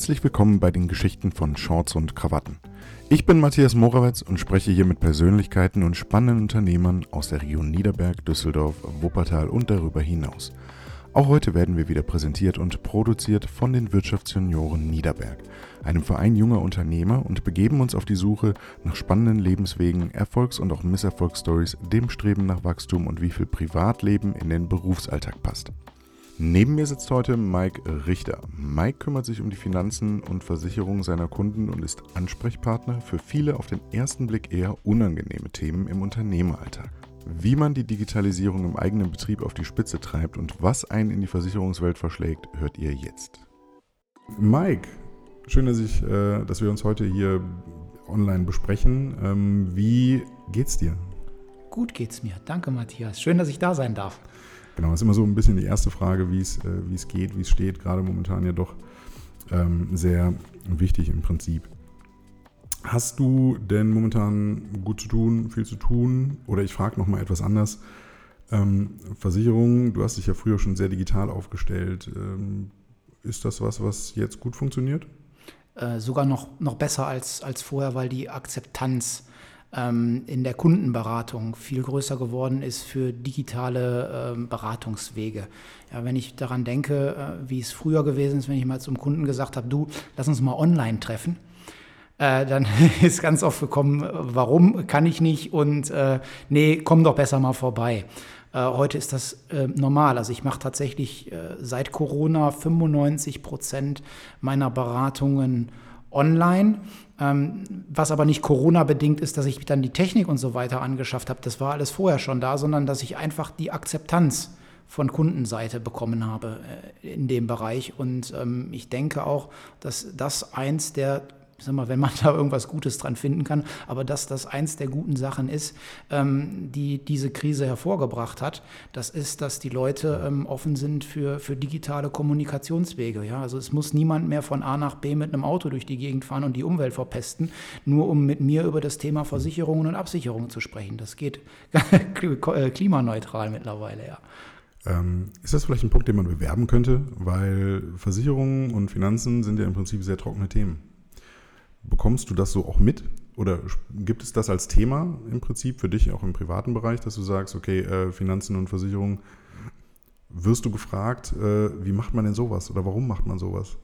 Herzlich willkommen bei den Geschichten von Shorts und Krawatten. Ich bin Matthias Morawetz und spreche hier mit Persönlichkeiten und spannenden Unternehmern aus der Region Niederberg, Düsseldorf, Wuppertal und darüber hinaus. Auch heute werden wir wieder präsentiert und produziert von den Wirtschaftsjunioren Niederberg, einem Verein junger Unternehmer und begeben uns auf die Suche nach spannenden Lebenswegen, Erfolgs- und auch Misserfolgsstories, dem Streben nach Wachstum und wie viel Privatleben in den Berufsalltag passt. Neben mir sitzt heute Mike Richter. Mike kümmert sich um die Finanzen und Versicherungen seiner Kunden und ist Ansprechpartner für viele auf den ersten Blick eher unangenehme Themen im Unternehmeralltag. Wie man die Digitalisierung im eigenen Betrieb auf die Spitze treibt und was einen in die Versicherungswelt verschlägt, hört ihr jetzt. Mike, schön, dass, ich, äh, dass wir uns heute hier online besprechen. Ähm, wie geht's dir? Gut geht's mir. Danke, Matthias. Schön, dass ich da sein darf. Genau, das ist immer so ein bisschen die erste Frage, wie es, äh, wie es geht, wie es steht, gerade momentan ja doch ähm, sehr wichtig im Prinzip. Hast du denn momentan gut zu tun, viel zu tun? Oder ich frage nochmal etwas anders. Ähm, Versicherungen, du hast dich ja früher schon sehr digital aufgestellt. Ähm, ist das was, was jetzt gut funktioniert? Äh, sogar noch, noch besser als, als vorher, weil die Akzeptanz in der Kundenberatung viel größer geworden ist für digitale ähm, Beratungswege. Ja, wenn ich daran denke, äh, wie es früher gewesen ist, wenn ich mal zum Kunden gesagt habe, du, lass uns mal online treffen, äh, dann ist ganz oft gekommen, warum kann ich nicht und äh, nee, komm doch besser mal vorbei. Heute ist das normal. Also ich mache tatsächlich seit Corona 95 Prozent meiner Beratungen online. Ähm, was aber nicht Corona-bedingt ist, dass ich dann die Technik und so weiter angeschafft habe. Das war alles vorher schon da, sondern dass ich einfach die Akzeptanz von Kundenseite bekommen habe äh, in dem Bereich. Und ähm, ich denke auch, dass das eins der sag mal, wenn man da irgendwas Gutes dran finden kann, aber dass das eins der guten Sachen ist, ähm, die diese Krise hervorgebracht hat, das ist, dass die Leute ähm, offen sind für, für digitale Kommunikationswege. Ja? Also es muss niemand mehr von A nach B mit einem Auto durch die Gegend fahren und die Umwelt verpesten, nur um mit mir über das Thema Versicherungen und Absicherungen zu sprechen. Das geht klimaneutral mittlerweile, ja. Ähm, ist das vielleicht ein Punkt, den man bewerben könnte? Weil Versicherungen und Finanzen sind ja im Prinzip sehr trockene Themen. Bekommst du das so auch mit? Oder gibt es das als Thema im Prinzip für dich auch im privaten Bereich, dass du sagst, okay, äh, Finanzen und Versicherungen, wirst du gefragt, äh, wie macht man denn sowas oder warum macht man sowas?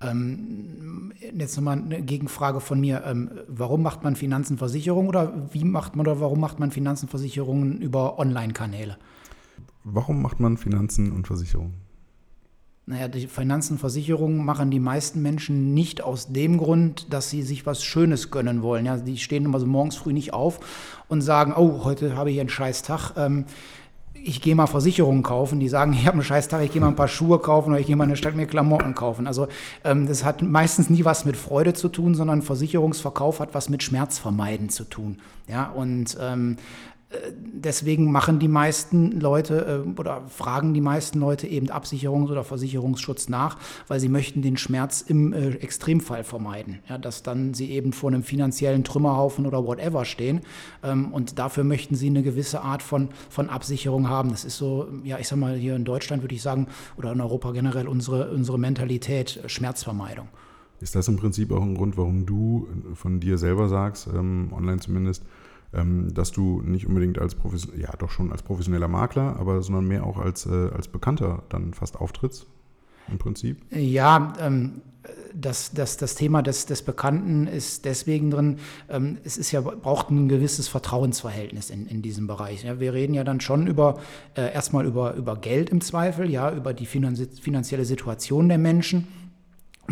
Ähm, jetzt nochmal eine Gegenfrage von mir. Ähm, warum macht man Finanzenversicherung oder wie macht man oder warum macht man Finanzenversicherungen über Online-Kanäle? Warum macht man Finanzen und Versicherungen? Naja, die Finanzenversicherungen machen die meisten Menschen nicht aus dem Grund, dass sie sich was Schönes gönnen wollen. Ja, die stehen immer so morgens früh nicht auf und sagen, oh, heute habe ich einen scheiß Tag. Ähm, ich gehe mal Versicherungen kaufen, die sagen, ich habe einen scheiß Tag, ich gehe mal ein paar Schuhe kaufen oder ich gehe mal eine Stadt mir Klamotten kaufen. Also ähm, das hat meistens nie was mit Freude zu tun, sondern Versicherungsverkauf hat was mit Schmerzvermeiden zu tun. Ja, und ähm, deswegen machen die meisten Leute äh, oder fragen die meisten Leute eben Absicherungs- oder Versicherungsschutz nach, weil sie möchten den Schmerz im äh, Extremfall vermeiden. Ja, dass dann sie eben vor einem finanziellen Trümmerhaufen oder whatever stehen. Ähm, und dafür möchten sie eine gewisse Art von, von Absicherung haben. Das ist so, ja, ich sag mal, hier in Deutschland würde ich sagen, oder in Europa generell unsere, unsere Mentalität äh, Schmerzvermeidung. Ist das im Prinzip auch ein Grund, warum du von dir selber sagst, ähm, online zumindest, dass du nicht unbedingt als Profession ja doch schon als professioneller Makler, aber sondern mehr auch als, äh, als Bekannter dann fast auftrittst im Prinzip? Ja, ähm, das, das, das Thema des, des Bekannten ist deswegen drin, ähm, es ist ja, braucht ein gewisses Vertrauensverhältnis in, in diesem Bereich. Ja, wir reden ja dann schon über äh, erstmal über, über Geld im Zweifel, ja, über die finanzielle Situation der Menschen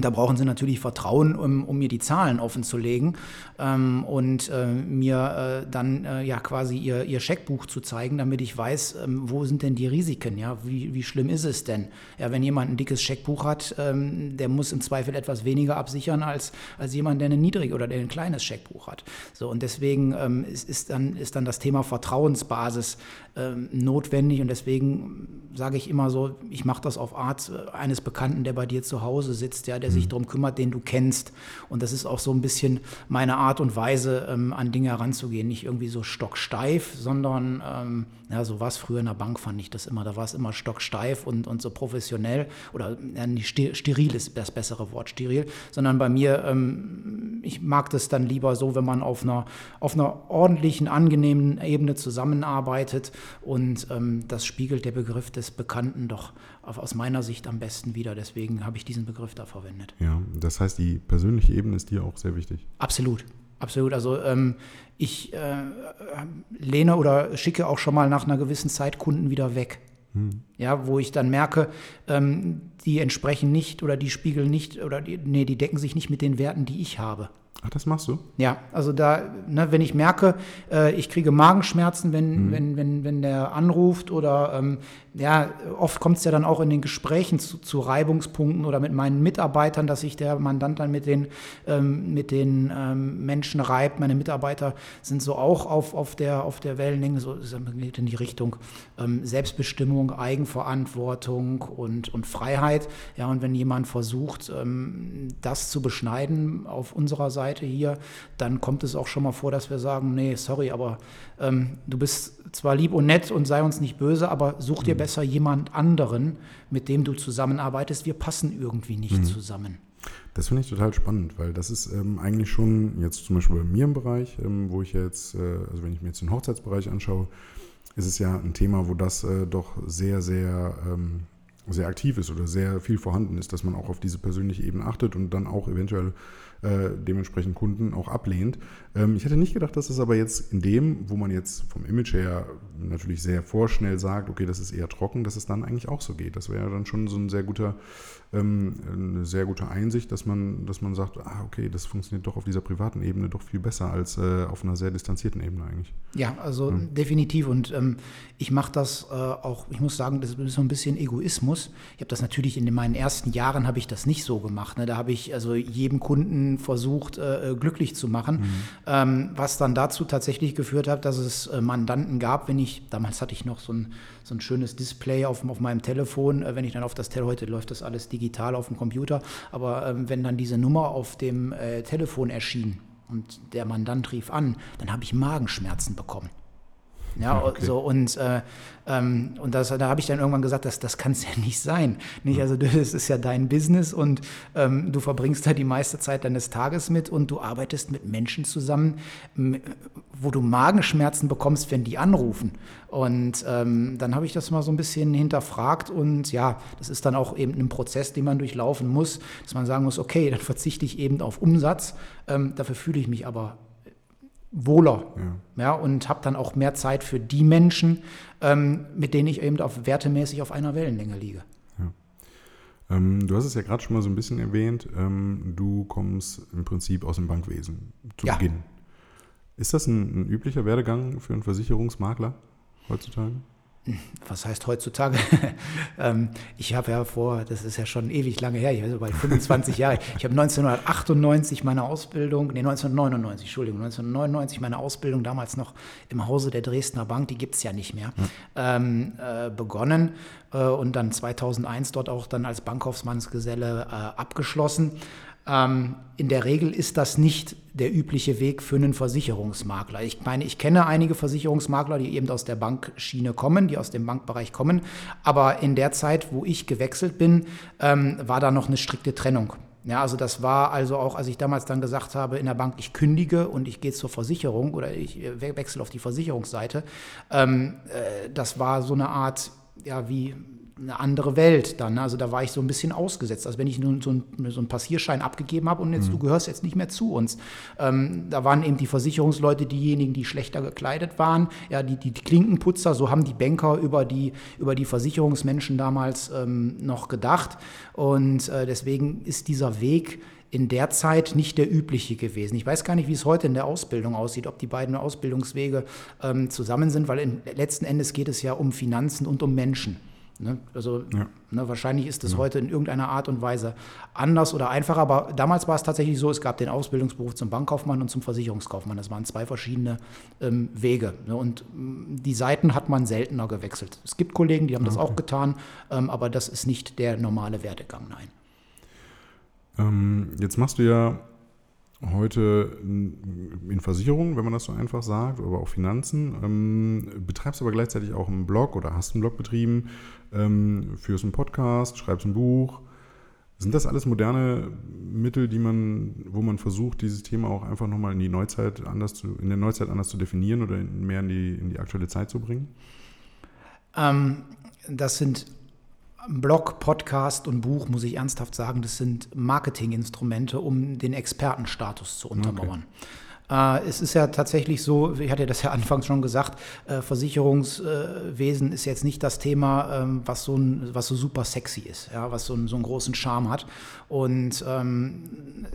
da brauchen sie natürlich Vertrauen, um, um mir die Zahlen offen zu legen ähm, und äh, mir äh, dann äh, ja quasi ihr, ihr Scheckbuch zu zeigen, damit ich weiß, ähm, wo sind denn die Risiken, ja, wie, wie schlimm ist es denn? Ja, wenn jemand ein dickes Scheckbuch hat, ähm, der muss im Zweifel etwas weniger absichern als, als jemand, der ein niedrig oder der ein kleines Scheckbuch hat. So, und deswegen ähm, ist, ist, dann, ist dann das Thema Vertrauensbasis ähm, notwendig und deswegen sage ich immer so, ich mache das auf Art äh, eines Bekannten, der bei dir zu Hause sitzt, ja, der der sich darum kümmert, den du kennst. Und das ist auch so ein bisschen meine Art und Weise, ähm, an Dinge heranzugehen. Nicht irgendwie so stocksteif, sondern ähm, ja, so war es früher in der Bank, fand ich das immer. Da war es immer stocksteif und, und so professionell. Oder ja, nicht steril ist das bessere Wort, steril. Sondern bei mir, ähm, ich mag das dann lieber so, wenn man auf einer, auf einer ordentlichen, angenehmen Ebene zusammenarbeitet. Und ähm, das spiegelt der Begriff des Bekannten doch aus meiner Sicht am besten wieder. Deswegen habe ich diesen Begriff da verwendet. Ja, das heißt, die persönliche Ebene ist dir auch sehr wichtig. Absolut. Absolut. Also ähm, ich äh, lehne oder schicke auch schon mal nach einer gewissen Zeit Kunden wieder weg. Hm. Ja, wo ich dann merke, ähm, die entsprechen nicht oder die spiegeln nicht oder die, nee, die decken sich nicht mit den Werten, die ich habe. Ach, das machst du? Ja, also da, ne, wenn ich merke, äh, ich kriege Magenschmerzen, wenn, mhm. wenn, wenn, wenn der anruft oder ähm, ja, oft kommt es ja dann auch in den Gesprächen zu, zu, Reibungspunkten oder mit meinen Mitarbeitern, dass sich der Mandant dann mit den, ähm, mit den ähm, Menschen reibt. Meine Mitarbeiter sind so auch auf, auf, der, auf der Wellenlänge, so geht in die Richtung ähm, Selbstbestimmung, Eigenverantwortung und, und Freiheit. Ja, und wenn jemand versucht, ähm, das zu beschneiden auf unserer Seite hier, dann kommt es auch schon mal vor, dass wir sagen, nee, sorry, aber ähm, du bist zwar lieb und nett und sei uns nicht böse, aber such dir mhm. besser jemand anderen, mit dem du zusammenarbeitest. Wir passen irgendwie nicht mhm. zusammen. Das finde ich total spannend, weil das ist ähm, eigentlich schon jetzt zum Beispiel bei mir im Bereich, ähm, wo ich jetzt, äh, also wenn ich mir jetzt den Hochzeitsbereich anschaue, ist es ja ein Thema, wo das äh, doch sehr, sehr, ähm, sehr aktiv ist oder sehr viel vorhanden ist, dass man auch auf diese persönliche Ebene achtet und dann auch eventuell äh, dementsprechend Kunden auch ablehnt. Ähm, ich hätte nicht gedacht, dass das aber jetzt in dem, wo man jetzt vom Image her natürlich sehr vorschnell sagt, okay, das ist eher trocken, dass es dann eigentlich auch so geht. Das wäre dann schon so ein sehr guter, ähm, eine sehr gute Einsicht, dass man, dass man sagt, ah, okay, das funktioniert doch auf dieser privaten Ebene doch viel besser als äh, auf einer sehr distanzierten Ebene eigentlich. Ja, also ja. definitiv. Und ähm, ich mache das äh, auch, ich muss sagen, das ist so ein bisschen Egoismus. Ich habe das natürlich in meinen ersten Jahren habe ich das nicht so gemacht. Ne? Da habe ich also jedem Kunden versucht, äh, glücklich zu machen. Mhm was dann dazu tatsächlich geführt hat, dass es äh, Mandanten gab, wenn ich, damals hatte ich noch so ein, so ein schönes Display auf, auf meinem Telefon, äh, wenn ich dann auf das Telefon, heute läuft das alles digital auf dem Computer, aber ähm, wenn dann diese Nummer auf dem äh, Telefon erschien und der Mandant rief an, dann habe ich Magenschmerzen bekommen. Ja, okay. so und, äh, ähm, und das, da habe ich dann irgendwann gesagt, das, das kann es ja nicht sein. Nicht? Also das ist ja dein Business und ähm, du verbringst da die meiste Zeit deines Tages mit und du arbeitest mit Menschen zusammen, wo du Magenschmerzen bekommst, wenn die anrufen. Und ähm, dann habe ich das mal so ein bisschen hinterfragt und ja, das ist dann auch eben ein Prozess, den man durchlaufen muss, dass man sagen muss, okay, dann verzichte ich eben auf Umsatz, ähm, dafür fühle ich mich aber wohler ja. ja und habe dann auch mehr Zeit für die Menschen, ähm, mit denen ich eben auf wertemäßig auf einer Wellenlänge liege. Ja. Ähm, du hast es ja gerade schon mal so ein bisschen erwähnt, ähm, du kommst im Prinzip aus dem Bankwesen zu ja. Beginn. Ist das ein, ein üblicher Werdegang für einen Versicherungsmakler heutzutage? Was heißt heutzutage? Ähm, ich habe ja vor, das ist ja schon ewig lange her, ich bin so bei 25 Jahren. Ich habe 1998 meine Ausbildung, nee, 1999, Entschuldigung, 1999 meine Ausbildung damals noch im Hause der Dresdner Bank, die gibt es ja nicht mehr, ähm, äh, begonnen äh, und dann 2001 dort auch dann als Bankkaufmannsgeselle äh, abgeschlossen. Ähm, in der Regel ist das nicht der übliche Weg für einen Versicherungsmakler. Ich meine, ich kenne einige Versicherungsmakler, die eben aus der Bankschiene kommen, die aus dem Bankbereich kommen. Aber in der Zeit, wo ich gewechselt bin, ähm, war da noch eine strikte Trennung. Ja, also das war also auch, als ich damals dann gesagt habe in der Bank, ich kündige und ich gehe zur Versicherung oder ich äh, wechsle auf die Versicherungsseite. Ähm, äh, das war so eine Art, ja, wie eine andere Welt dann. Also da war ich so ein bisschen ausgesetzt. Also wenn ich nun so, ein, so einen Passierschein abgegeben habe und jetzt mhm. du gehörst jetzt nicht mehr zu uns. Ähm, da waren eben die Versicherungsleute diejenigen, die schlechter gekleidet waren, ja, die, die, die Klinkenputzer, so haben die Banker über die, über die Versicherungsmenschen damals ähm, noch gedacht. Und äh, deswegen ist dieser Weg in der Zeit nicht der übliche gewesen. Ich weiß gar nicht, wie es heute in der Ausbildung aussieht, ob die beiden Ausbildungswege ähm, zusammen sind, weil in, letzten Endes geht es ja um Finanzen und um Menschen. Ne? Also ja. ne, wahrscheinlich ist es ja. heute in irgendeiner Art und Weise anders oder einfacher, aber damals war es tatsächlich so, es gab den Ausbildungsberuf zum Bankkaufmann und zum Versicherungskaufmann. Das waren zwei verschiedene ähm, Wege. Ne? Und mm, die Seiten hat man seltener gewechselt. Es gibt Kollegen, die haben okay. das auch getan, ähm, aber das ist nicht der normale Werdegang, nein. Ähm, jetzt machst du ja heute in Versicherungen, wenn man das so einfach sagt, aber auch Finanzen, ähm, betreibst aber gleichzeitig auch einen Blog oder hast einen Blog betrieben, ähm, führst einen Podcast, schreibst ein Buch. Sind das alles moderne Mittel, die man, wo man versucht, dieses Thema auch einfach nochmal in die Neuzeit anders zu, in der Neuzeit anders zu definieren oder mehr in die, in die aktuelle Zeit zu bringen? Ähm, das sind Blog, Podcast und Buch, muss ich ernsthaft sagen, das sind Marketinginstrumente, um den Expertenstatus zu untermauern. Okay. Äh, es ist ja tatsächlich so, ich hatte das ja anfangs schon gesagt, äh, Versicherungswesen ist jetzt nicht das Thema, ähm, was, so ein, was so super sexy ist, ja, was so, ein, so einen großen Charme hat. Und ähm,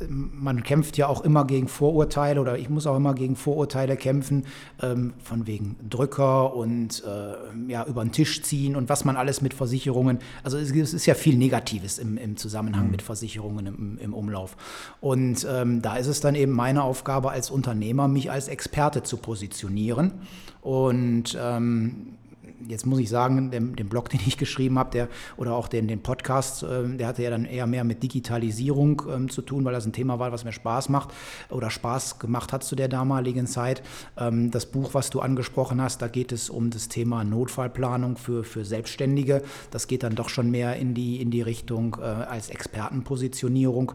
man kämpft ja auch immer gegen Vorurteile oder ich muss auch immer gegen Vorurteile kämpfen, ähm, von wegen Drücker und äh, ja, über den Tisch ziehen und was man alles mit Versicherungen, also es, es ist ja viel Negatives im, im Zusammenhang mhm. mit Versicherungen im, im Umlauf. Und ähm, da ist es dann eben meine Aufgabe als Unternehmer, Unternehmer, mich als Experte zu positionieren. Und ähm, jetzt muss ich sagen, den, Blog, den ich geschrieben habe, der oder auch den, den Podcast, äh, der hatte ja dann eher mehr mit Digitalisierung ähm, zu tun, weil das ein Thema war, was mir Spaß macht oder Spaß gemacht hat zu der damaligen Zeit. Ähm, das Buch, was du angesprochen hast, da geht es um das Thema Notfallplanung für, für Selbstständige. Das geht dann doch schon mehr in die, in die Richtung äh, als Expertenpositionierung.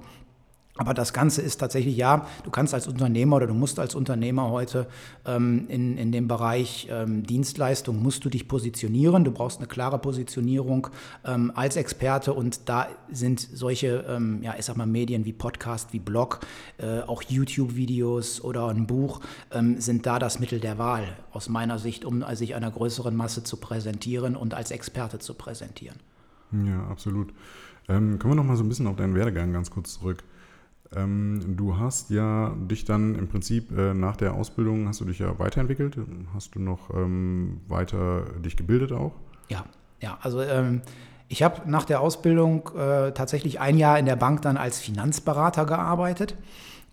Aber das Ganze ist tatsächlich, ja, du kannst als Unternehmer oder du musst als Unternehmer heute ähm, in, in dem Bereich ähm, Dienstleistung, musst du dich positionieren. Du brauchst eine klare Positionierung ähm, als Experte und da sind solche, ähm, ja, ich sag mal, Medien wie Podcast, wie Blog, äh, auch YouTube-Videos oder ein Buch ähm, sind da das Mittel der Wahl aus meiner Sicht, um sich einer größeren Masse zu präsentieren und als Experte zu präsentieren. Ja, absolut. Ähm, kommen wir noch mal so ein bisschen auf deinen Werdegang ganz kurz zurück. Ähm, du hast ja dich dann im Prinzip äh, nach der Ausbildung hast du dich ja weiterentwickelt. Hast du noch ähm, weiter dich gebildet auch? Ja, ja. Also ähm, ich habe nach der Ausbildung äh, tatsächlich ein Jahr in der Bank dann als Finanzberater gearbeitet.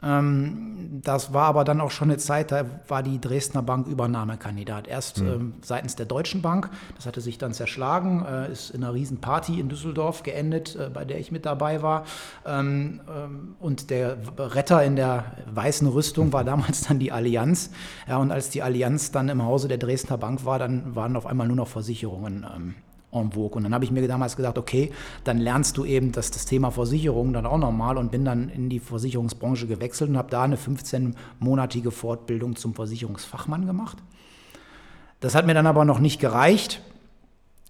Ähm, das war aber dann auch schon eine Zeit, da war die Dresdner Bank Übernahmekandidat. Erst mhm. ähm, seitens der Deutschen Bank, das hatte sich dann zerschlagen, äh, ist in einer Riesenparty in Düsseldorf geendet, äh, bei der ich mit dabei war. Ähm, ähm und der Retter in der weißen Rüstung war damals dann die Allianz. Ja, und als die Allianz dann im Hause der Dresdner Bank war, dann waren auf einmal nur noch Versicherungen ähm, en vogue. Und dann habe ich mir damals gesagt, okay, dann lernst du eben das, das Thema Versicherung dann auch nochmal und bin dann in die Versicherungsbranche gewechselt und habe da eine 15-monatige Fortbildung zum Versicherungsfachmann gemacht. Das hat mir dann aber noch nicht gereicht.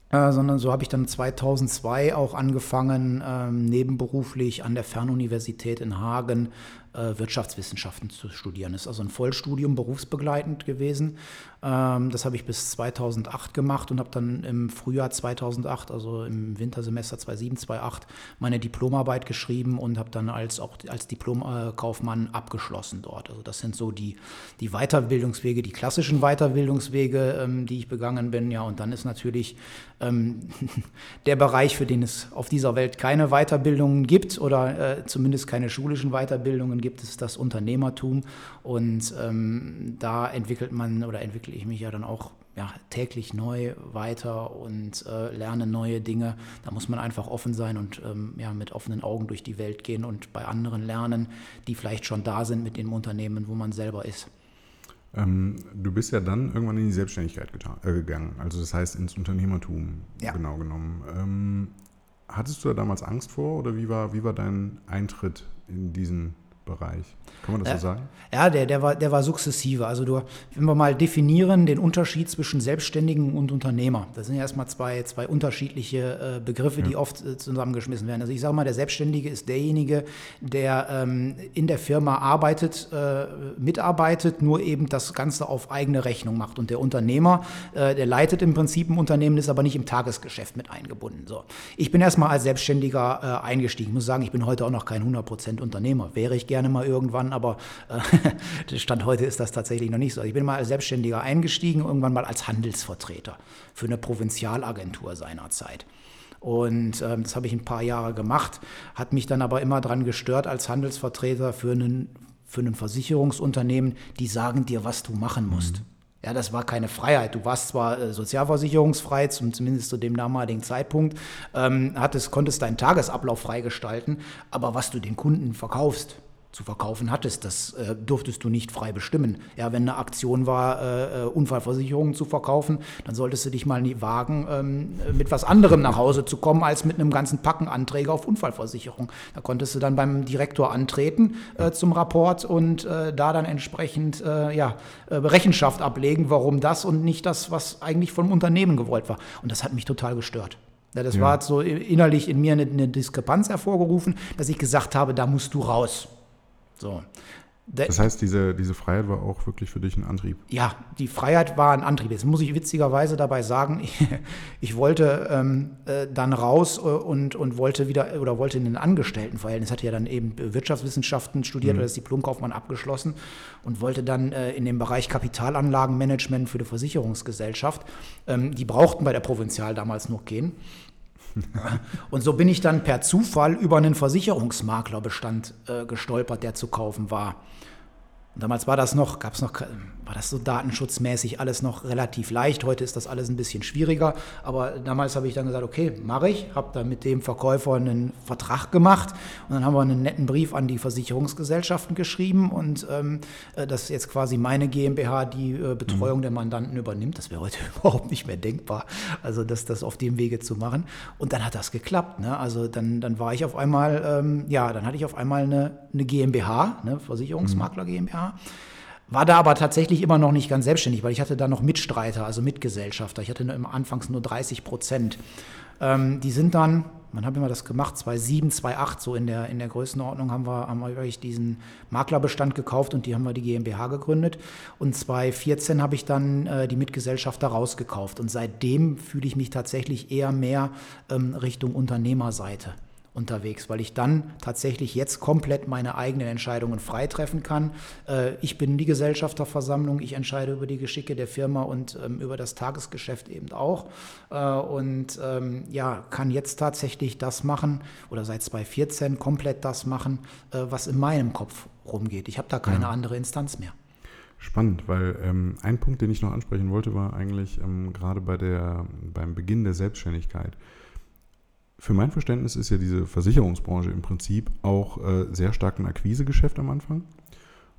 Äh, sondern so habe ich dann 2002 auch angefangen, ähm, nebenberuflich an der Fernuniversität in Hagen äh, Wirtschaftswissenschaften zu studieren. Das ist also ein Vollstudium berufsbegleitend gewesen. Ähm, das habe ich bis 2008 gemacht und habe dann im Frühjahr 2008, also im Wintersemester 2007, 2008, meine Diplomarbeit geschrieben und habe dann als, auch als Diplomkaufmann abgeschlossen dort. Also das sind so die, die Weiterbildungswege, die klassischen Weiterbildungswege, ähm, die ich begangen bin. Ja, und dann ist natürlich ähm, der Bereich, für den es auf dieser Welt keine Weiterbildungen gibt oder äh, zumindest keine schulischen Weiterbildungen gibt, ist das Unternehmertum. Und ähm, da entwickelt man oder entwickle ich mich ja dann auch ja, täglich neu weiter und äh, lerne neue Dinge. Da muss man einfach offen sein und ähm, ja, mit offenen Augen durch die Welt gehen und bei anderen lernen, die vielleicht schon da sind mit dem Unternehmen, wo man selber ist. Ähm, du bist ja dann irgendwann in die Selbstständigkeit äh, gegangen, also das heißt ins Unternehmertum ja. genau genommen. Ähm, hattest du da damals Angst vor oder wie war, wie war dein Eintritt in diesen Bereich. Kann man das ja, so sagen? Ja, der, der, war, der war sukzessive. Also du, wenn wir mal definieren, den Unterschied zwischen Selbstständigen und Unternehmer. Das sind ja erstmal zwei, zwei unterschiedliche äh, Begriffe, ja. die oft äh, zusammengeschmissen werden. Also ich sage mal, der Selbstständige ist derjenige, der ähm, in der Firma arbeitet, äh, mitarbeitet, nur eben das Ganze auf eigene Rechnung macht. Und der Unternehmer, äh, der leitet im Prinzip ein Unternehmen, ist aber nicht im Tagesgeschäft mit eingebunden. So. Ich bin erstmal als Selbstständiger äh, eingestiegen. Ich muss sagen, ich bin heute auch noch kein 100% Unternehmer. Wäre ich gerne gerne mal irgendwann, aber äh, Stand heute ist das tatsächlich noch nicht so. Ich bin mal als Selbstständiger eingestiegen, irgendwann mal als Handelsvertreter für eine Provinzialagentur seinerzeit. Und ähm, das habe ich ein paar Jahre gemacht, hat mich dann aber immer daran gestört als Handelsvertreter für einen, für ein Versicherungsunternehmen, die sagen dir, was du machen musst. Mhm. Ja, das war keine Freiheit. Du warst zwar äh, sozialversicherungsfrei, zum, zumindest zu dem damaligen Zeitpunkt, ähm, hattest, konntest deinen Tagesablauf freigestalten, aber was du den Kunden verkaufst, zu verkaufen hattest. Das äh, durftest du nicht frei bestimmen. Ja, wenn eine Aktion war, äh, äh, Unfallversicherungen zu verkaufen, dann solltest du dich mal nie wagen, ähm, mit was anderem nach Hause zu kommen, als mit einem ganzen Packen Anträge auf Unfallversicherung. Da konntest du dann beim Direktor antreten äh, zum Rapport und äh, da dann entsprechend äh, ja, Rechenschaft ablegen, warum das und nicht das, was eigentlich vom Unternehmen gewollt war. Und das hat mich total gestört. Ja, das ja. war so innerlich in mir eine, eine Diskrepanz hervorgerufen, dass ich gesagt habe, da musst du raus. So. Das heißt, diese, diese Freiheit war auch wirklich für dich ein Antrieb? Ja, die Freiheit war ein Antrieb. Jetzt muss ich witzigerweise dabei sagen, ich, ich wollte ähm, äh, dann raus äh, und, und wollte wieder oder wollte in den Angestelltenverhältnis, hatte ja dann eben Wirtschaftswissenschaften studiert mhm. oder das Diplomkaufmann abgeschlossen und wollte dann äh, in dem Bereich Kapitalanlagenmanagement für die Versicherungsgesellschaft. Ähm, die brauchten bei der Provinzial damals noch gehen. Und so bin ich dann per Zufall über einen Versicherungsmaklerbestand äh, gestolpert, der zu kaufen war. Und damals war das noch, gab es noch, war das so datenschutzmäßig alles noch relativ leicht. Heute ist das alles ein bisschen schwieriger. Aber damals habe ich dann gesagt, okay, mache ich. Habe dann mit dem Verkäufer einen Vertrag gemacht und dann haben wir einen netten Brief an die Versicherungsgesellschaften geschrieben und ähm, äh, dass jetzt quasi meine GmbH die äh, Betreuung mhm. der Mandanten übernimmt. Das wäre heute überhaupt nicht mehr denkbar. Also das, das auf dem Wege zu machen. Und dann hat das geklappt. Ne? Also dann, dann war ich auf einmal, ähm, ja, dann hatte ich auf einmal eine, eine GmbH, eine Versicherungsmakler GmbH. War da aber tatsächlich immer noch nicht ganz selbstständig, weil ich hatte da noch Mitstreiter, also Mitgesellschafter. Ich hatte nur, anfangs nur 30 Prozent. Ähm, die sind dann, wann haben wir das gemacht? 2007, 2008, so in der, in der Größenordnung haben wir, haben wir diesen Maklerbestand gekauft und die haben wir die GmbH gegründet. Und 2014 habe ich dann äh, die Mitgesellschafter rausgekauft. Und seitdem fühle ich mich tatsächlich eher mehr ähm, Richtung Unternehmerseite unterwegs, weil ich dann tatsächlich jetzt komplett meine eigenen Entscheidungen frei treffen kann. Äh, ich bin die Gesellschafterversammlung, ich entscheide über die Geschicke der Firma und ähm, über das Tagesgeschäft eben auch. Äh, und ähm, ja, kann jetzt tatsächlich das machen oder seit 2014 komplett das machen, äh, was in meinem Kopf rumgeht. Ich habe da keine ja. andere Instanz mehr. Spannend, weil ähm, ein Punkt, den ich noch ansprechen wollte, war eigentlich ähm, gerade bei der, beim Beginn der Selbstständigkeit für mein Verständnis ist ja diese Versicherungsbranche im Prinzip auch äh, sehr stark ein Akquisegeschäft am Anfang.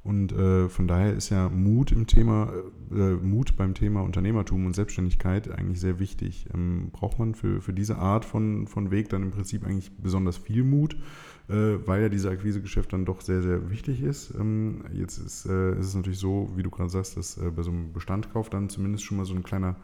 Und äh, von daher ist ja Mut im Thema, äh, Mut beim Thema Unternehmertum und Selbstständigkeit eigentlich sehr wichtig. Ähm, braucht man für, für diese Art von, von Weg dann im Prinzip eigentlich besonders viel Mut, äh, weil ja dieses Akquisegeschäft dann doch sehr, sehr wichtig ist. Ähm, jetzt ist, äh, ist, es natürlich so, wie du gerade sagst, dass äh, bei so einem Bestandkauf dann zumindest schon mal so ein kleiner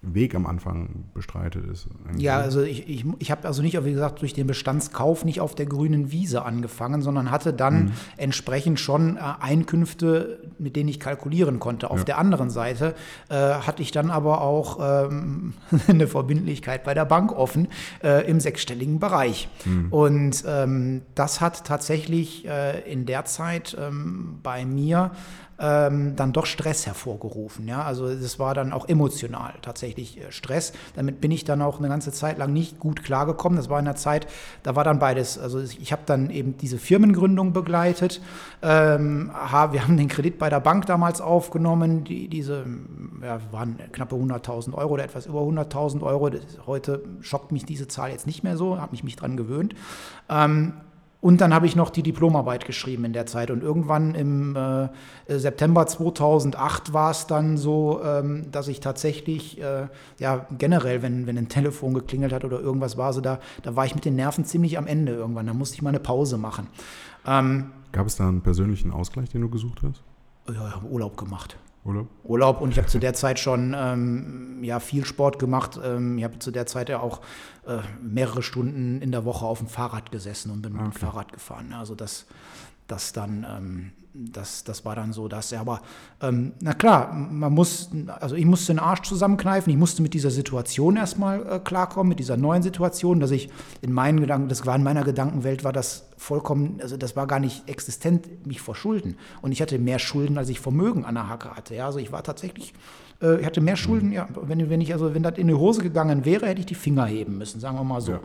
Weg am Anfang bestreitet ist. Ja, ne? also ich, ich, ich habe also nicht, wie gesagt, durch den Bestandskauf nicht auf der grünen Wiese angefangen, sondern hatte dann mhm. entsprechend schon äh, Einkünfte, mit denen ich kalkulieren konnte. Auf ja. der anderen Seite äh, hatte ich dann aber auch ähm, eine Verbindlichkeit bei der Bank offen äh, im sechsstelligen Bereich. Mhm. Und ähm, das hat tatsächlich äh, in der Zeit ähm, bei mir ähm, dann doch Stress hervorgerufen. Ja? Also das war dann auch emotional tatsächlich äh, Stress. Damit bin ich dann auch eine ganze Zeit lang nicht gut klargekommen. Das war in der Zeit, da war dann beides. Also ich habe dann eben diese Firmengründung begleitet. Ähm, wir haben den Kredit bei der Bank damals aufgenommen. Die, diese ja, waren knappe 100.000 Euro oder etwas über 100.000 Euro. Das, heute schockt mich diese Zahl jetzt nicht mehr so, habe mich mich dran gewöhnt. Ähm, und dann habe ich noch die Diplomarbeit geschrieben in der Zeit. Und irgendwann im äh, September 2008 war es dann so, ähm, dass ich tatsächlich, äh, ja, generell, wenn, wenn ein Telefon geklingelt hat oder irgendwas war, so da, da war ich mit den Nerven ziemlich am Ende irgendwann. Da musste ich mal eine Pause machen. Ähm, Gab es da einen persönlichen Ausgleich, den du gesucht hast? Ja, ich habe Urlaub gemacht. Urlaub? Urlaub und ich habe zu der Zeit schon ähm, ja, viel Sport gemacht. Ähm, ich habe zu der Zeit ja auch äh, mehrere Stunden in der Woche auf dem Fahrrad gesessen und bin okay. mit dem Fahrrad gefahren. Also das, das dann, ähm, das, das war dann so das. Aber ähm, na klar, man muss, also ich musste den Arsch zusammenkneifen, ich musste mit dieser Situation erstmal äh, klarkommen, mit dieser neuen Situation, dass ich in meinen Gedanken, das war in meiner Gedankenwelt, war das vollkommen, also das war gar nicht existent, mich vor Schulden. Und ich hatte mehr Schulden, als ich Vermögen an der Hacke hatte. Ja, also ich war tatsächlich äh, ich hatte mehr Schulden, ja, wenn, wenn ich, also wenn das in die Hose gegangen wäre, hätte ich die Finger heben müssen, sagen wir mal so. Ja.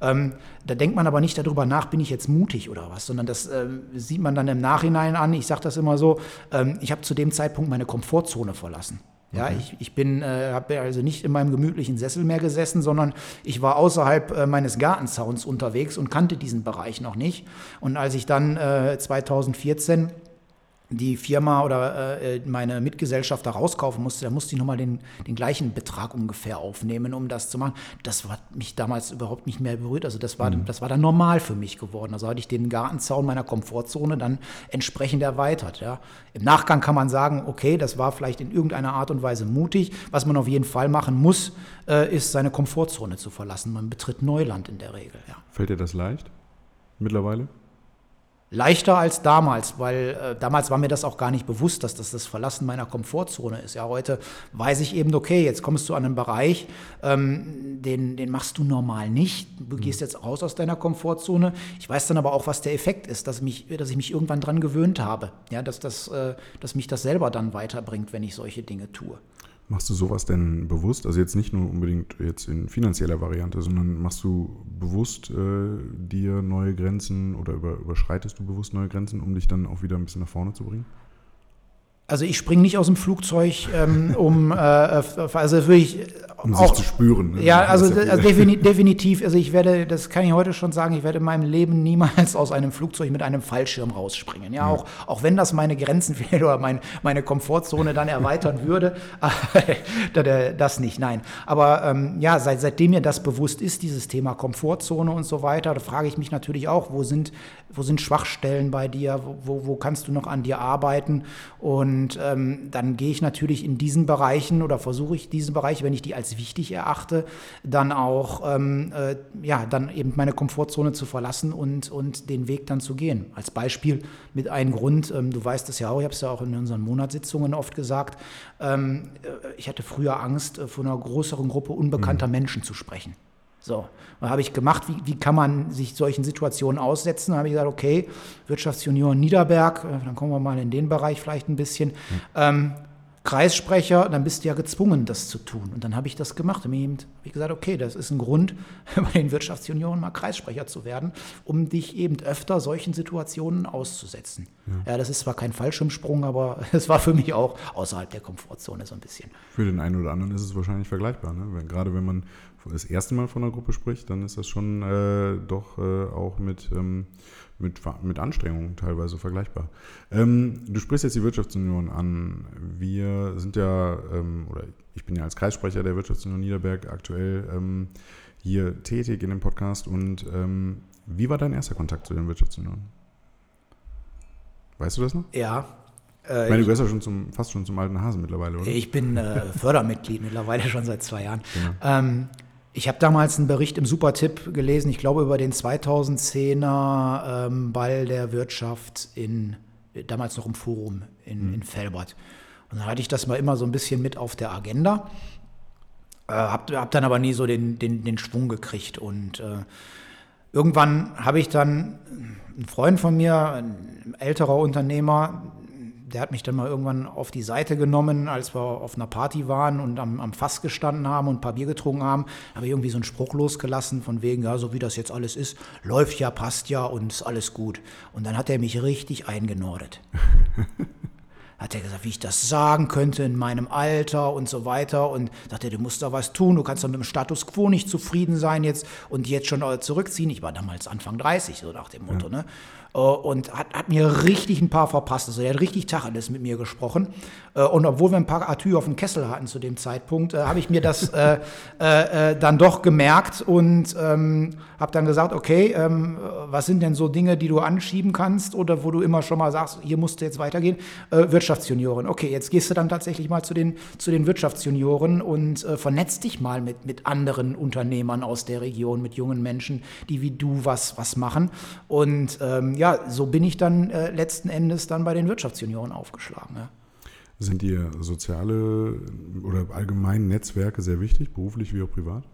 Ähm, da denkt man aber nicht darüber nach, bin ich jetzt mutig oder was, sondern das äh, sieht man dann im Nachhinein an. Ich sage das immer so, ähm, ich habe zu dem Zeitpunkt meine Komfortzone verlassen. Ja, okay. ich, ich bin, äh, habe also nicht in meinem gemütlichen Sessel mehr gesessen, sondern ich war außerhalb äh, meines Gartenzauns unterwegs und kannte diesen Bereich noch nicht. Und als ich dann äh, 2014 die Firma oder äh, meine Mitgesellschafter rauskaufen musste, da musste ich nochmal den, den gleichen Betrag ungefähr aufnehmen, um das zu machen. Das hat mich damals überhaupt nicht mehr berührt. Also das war, mhm. das war dann normal für mich geworden. Also hatte ich den Gartenzaun meiner Komfortzone dann entsprechend erweitert. Ja. Im Nachgang kann man sagen, okay, das war vielleicht in irgendeiner Art und Weise mutig. Was man auf jeden Fall machen muss, äh, ist seine Komfortzone zu verlassen. Man betritt Neuland in der Regel. Ja. Fällt dir das leicht mittlerweile? Leichter als damals, weil äh, damals war mir das auch gar nicht bewusst, dass das das Verlassen meiner Komfortzone ist. Ja, heute weiß ich eben, okay, jetzt kommst du an einen Bereich, ähm, den, den machst du normal nicht. Du gehst jetzt raus aus deiner Komfortzone. Ich weiß dann aber auch, was der Effekt ist, dass, mich, dass ich mich irgendwann dran gewöhnt habe. Ja, dass, das, äh, dass mich das selber dann weiterbringt, wenn ich solche Dinge tue. Machst du sowas denn bewusst? Also jetzt nicht nur unbedingt jetzt in finanzieller Variante, sondern machst du bewusst äh, dir neue Grenzen oder über, überschreitest du bewusst neue Grenzen, um dich dann auch wieder ein bisschen nach vorne zu bringen? Also ich springe nicht aus dem Flugzeug, ähm, um äh, also wirklich um auch, sich zu spüren. Ne? Ja, also, also definitiv. Also ich werde, das kann ich heute schon sagen, ich werde in meinem Leben niemals aus einem Flugzeug mit einem Fallschirm rausspringen. Ja, ja. Auch, auch wenn das meine Grenzen oder mein, meine Komfortzone dann erweitern würde, das nicht. Nein. Aber ähm, ja, seit, seitdem mir das bewusst ist, dieses Thema Komfortzone und so weiter, da frage ich mich natürlich auch, wo sind, wo sind Schwachstellen bei dir? Wo, wo kannst du noch an dir arbeiten? Und und ähm, dann gehe ich natürlich in diesen Bereichen oder versuche ich diesen Bereich, wenn ich die als wichtig erachte, dann auch ähm, äh, ja, dann eben meine Komfortzone zu verlassen und, und den Weg dann zu gehen. Als Beispiel mit einem Grund, ähm, du weißt es ja auch, ich habe es ja auch in unseren Monatssitzungen oft gesagt, ähm, äh, ich hatte früher Angst, äh, vor einer größeren Gruppe unbekannter mhm. Menschen zu sprechen. So, und habe ich gemacht, wie, wie kann man sich solchen Situationen aussetzen? Dann habe ich gesagt, okay, Wirtschaftsjunior Niederberg, äh, dann kommen wir mal in den Bereich vielleicht ein bisschen. Mhm. Ähm, Kreissprecher, dann bist du ja gezwungen, das zu tun. Und dann habe ich das gemacht. Dann habe ich gesagt, okay, das ist ein Grund, bei den Wirtschaftsjunioren mal Kreissprecher zu werden, um dich eben öfter solchen Situationen auszusetzen. Ja, ja das ist zwar kein Fallschirmsprung, aber es war für mich auch außerhalb der Komfortzone so ein bisschen. Für den einen oder anderen ist es wahrscheinlich vergleichbar. Ne? Wenn, gerade wenn man das erste Mal von einer Gruppe spricht, dann ist das schon äh, doch äh, auch mit, ähm, mit, mit Anstrengungen teilweise vergleichbar. Ähm, du sprichst jetzt die Wirtschaftsunion an. Wir sind ja, ähm, oder ich bin ja als Kreissprecher der Wirtschaftsunion Niederberg aktuell ähm, hier tätig in dem Podcast. Und ähm, wie war dein erster Kontakt zu den Wirtschaftsunion? Weißt du das noch? Ja, äh, ich meine, du gehörst ja schon zum, fast schon zum alten Hasen mittlerweile, oder? Ich bin äh, Fördermitglied mittlerweile schon seit zwei Jahren. Genau. Ähm, ich habe damals einen Bericht im Supertipp gelesen, ich glaube über den 2010er ähm, Ball der Wirtschaft in, damals noch im Forum in, mhm. in Felbert. Und dann hatte ich das mal immer so ein bisschen mit auf der Agenda, äh, habe hab dann aber nie so den, den, den Schwung gekriegt. Und äh, irgendwann habe ich dann einen Freund von mir, ein älterer Unternehmer, der hat mich dann mal irgendwann auf die Seite genommen, als wir auf einer Party waren und am, am Fass gestanden haben und ein paar Bier getrunken haben. Habe ich irgendwie so einen Spruch losgelassen von wegen, ja, so wie das jetzt alles ist, läuft ja, passt ja und ist alles gut. Und dann hat er mich richtig eingenordet. hat er gesagt, wie ich das sagen könnte in meinem Alter und so weiter. Und sagte, du musst da was tun, du kannst doch mit dem Status quo nicht zufrieden sein jetzt und jetzt schon zurückziehen. Ich war damals Anfang 30, so nach dem Motto. Ja. Ne? Äh, und hat, hat, mir richtig ein paar verpasst. Also er hat richtig Tacheles mit mir gesprochen. Äh, und obwohl wir ein paar Atü auf dem Kessel hatten zu dem Zeitpunkt, äh, habe ich mir das äh, äh, dann doch gemerkt und ähm, habe dann gesagt, okay, ähm, was sind denn so Dinge, die du anschieben kannst oder wo du immer schon mal sagst, hier musst du jetzt weitergehen? Äh, Wirtschaftsjunioren. Okay, jetzt gehst du dann tatsächlich mal zu den, zu den Wirtschaftsjunioren und vernetzt dich mal mit, mit anderen Unternehmern aus der Region, mit jungen Menschen, die wie du was, was machen. Und ähm, ja, ja, so bin ich dann äh, letzten Endes dann bei den Wirtschaftsjunioren aufgeschlagen. Ja. Sind dir soziale oder allgemein Netzwerke sehr wichtig, beruflich wie auch privat?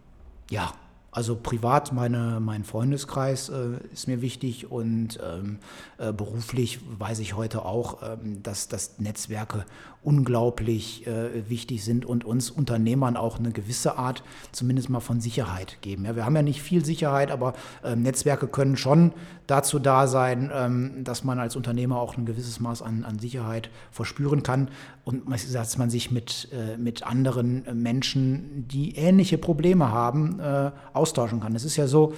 Ja, Also privat, meine, mein Freundeskreis äh, ist mir wichtig und ähm, äh, beruflich weiß ich heute auch, ähm, dass, dass Netzwerke unglaublich äh, wichtig sind und uns Unternehmern auch eine gewisse Art zumindest mal von Sicherheit geben. Ja, wir haben ja nicht viel Sicherheit, aber ähm, Netzwerke können schon dazu da sein, ähm, dass man als Unternehmer auch ein gewisses Maß an, an Sicherheit verspüren kann und dass man sich mit, äh, mit anderen Menschen, die ähnliche Probleme haben, äh, austauschen kann. Es ist ja so,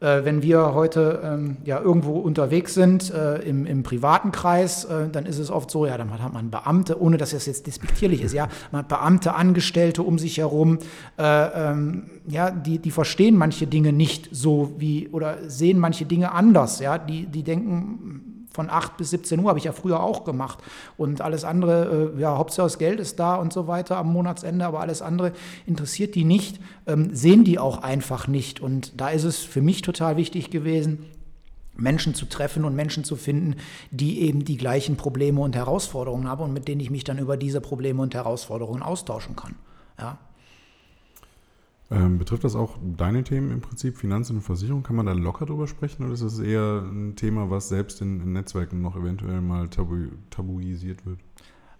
äh, wenn wir heute ähm, ja irgendwo unterwegs sind äh, im, im privaten Kreis, äh, dann ist es oft so, ja, dann hat man Beamte, ohne dass das jetzt despektierlich ist, ja, man hat Beamte, Angestellte um sich herum, äh, ähm, ja, die, die verstehen manche Dinge nicht so wie oder sehen manche Dinge anders, ja, die, die denken, von 8 bis 17 Uhr habe ich ja früher auch gemacht. Und alles andere, äh, ja, Hauptsache das Geld ist da und so weiter am Monatsende, aber alles andere interessiert die nicht, ähm, sehen die auch einfach nicht. Und da ist es für mich total wichtig gewesen, Menschen zu treffen und Menschen zu finden, die eben die gleichen Probleme und Herausforderungen haben und mit denen ich mich dann über diese Probleme und Herausforderungen austauschen kann. Ja. Ähm, betrifft das auch deine Themen im Prinzip, Finanzen und Versicherung? Kann man da locker drüber sprechen oder ist das eher ein Thema, was selbst in, in Netzwerken noch eventuell mal tabu, tabuisiert wird?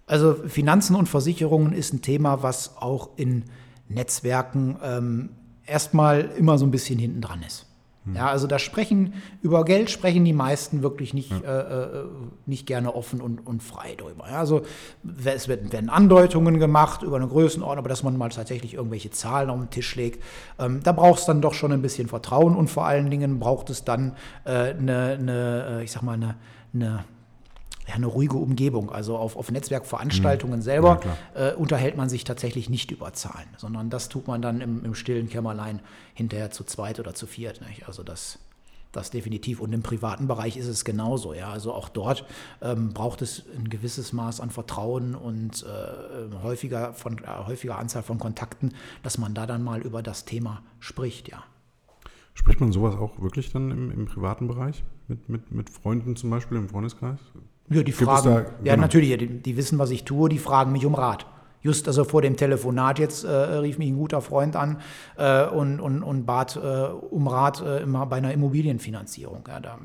Also Finanzen und Versicherungen ist ein Thema, was auch in Netzwerken ähm, erstmal immer so ein bisschen hinten dran ist. Ja, also da sprechen, über Geld sprechen die meisten wirklich nicht, ja. äh, nicht gerne offen und, und frei drüber. Ja, also es werden, werden, Andeutungen gemacht über eine Größenordnung, aber dass man mal tatsächlich irgendwelche Zahlen auf den Tisch legt, ähm, da braucht es dann doch schon ein bisschen Vertrauen und vor allen Dingen braucht es dann äh, eine, eine, äh, ich sag mal, eine, eine ja, eine ruhige Umgebung. Also auf, auf Netzwerkveranstaltungen mhm. selber ja, äh, unterhält man sich tatsächlich nicht über Zahlen, sondern das tut man dann im, im stillen Kämmerlein hinterher zu zweit oder zu viert. Nicht? Also das, das definitiv. Und im privaten Bereich ist es genauso. Ja? Also auch dort ähm, braucht es ein gewisses Maß an Vertrauen und äh, häufiger, von, äh, häufiger Anzahl von Kontakten, dass man da dann mal über das Thema spricht, ja. Spricht man sowas auch wirklich dann im, im privaten Bereich? Mit, mit, mit Freunden zum Beispiel im Freundeskreis? Ja, die fragen, da, genau. ja natürlich, die, die, wissen, was ich tue, die fragen mich um Rat. Just also vor dem Telefonat jetzt äh, rief mich ein guter Freund an äh, und, und, und bat äh, um Rat äh, bei einer Immobilienfinanzierung. Ja, da,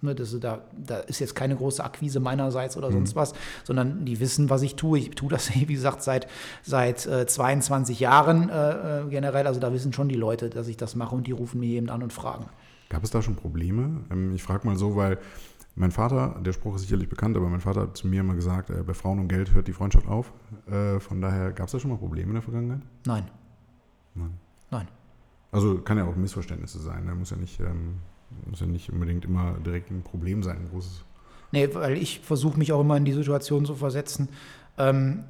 ne, das, da, da, ist jetzt keine große Akquise meinerseits oder mhm. sonst was, sondern die wissen, was ich tue. Ich tue das, wie gesagt, seit, seit 22 äh, Jahren äh, generell. Also da wissen schon die Leute, dass ich das mache und die rufen mich eben an und fragen. Gab es da schon Probleme? Ähm, ich frage mal so, weil mein Vater, der Spruch ist sicherlich bekannt, aber mein Vater hat zu mir immer gesagt, äh, bei Frauen und Geld hört die Freundschaft auf. Äh, von daher, gab es da schon mal Probleme in der Vergangenheit? Nein. Nein. Nein. Also kann ja auch Missverständnisse sein. Da muss ja nicht, ähm, muss ja nicht unbedingt immer direkt ein Problem sein, ein großes. Nee, weil ich versuche mich auch immer in die Situation zu versetzen ähm,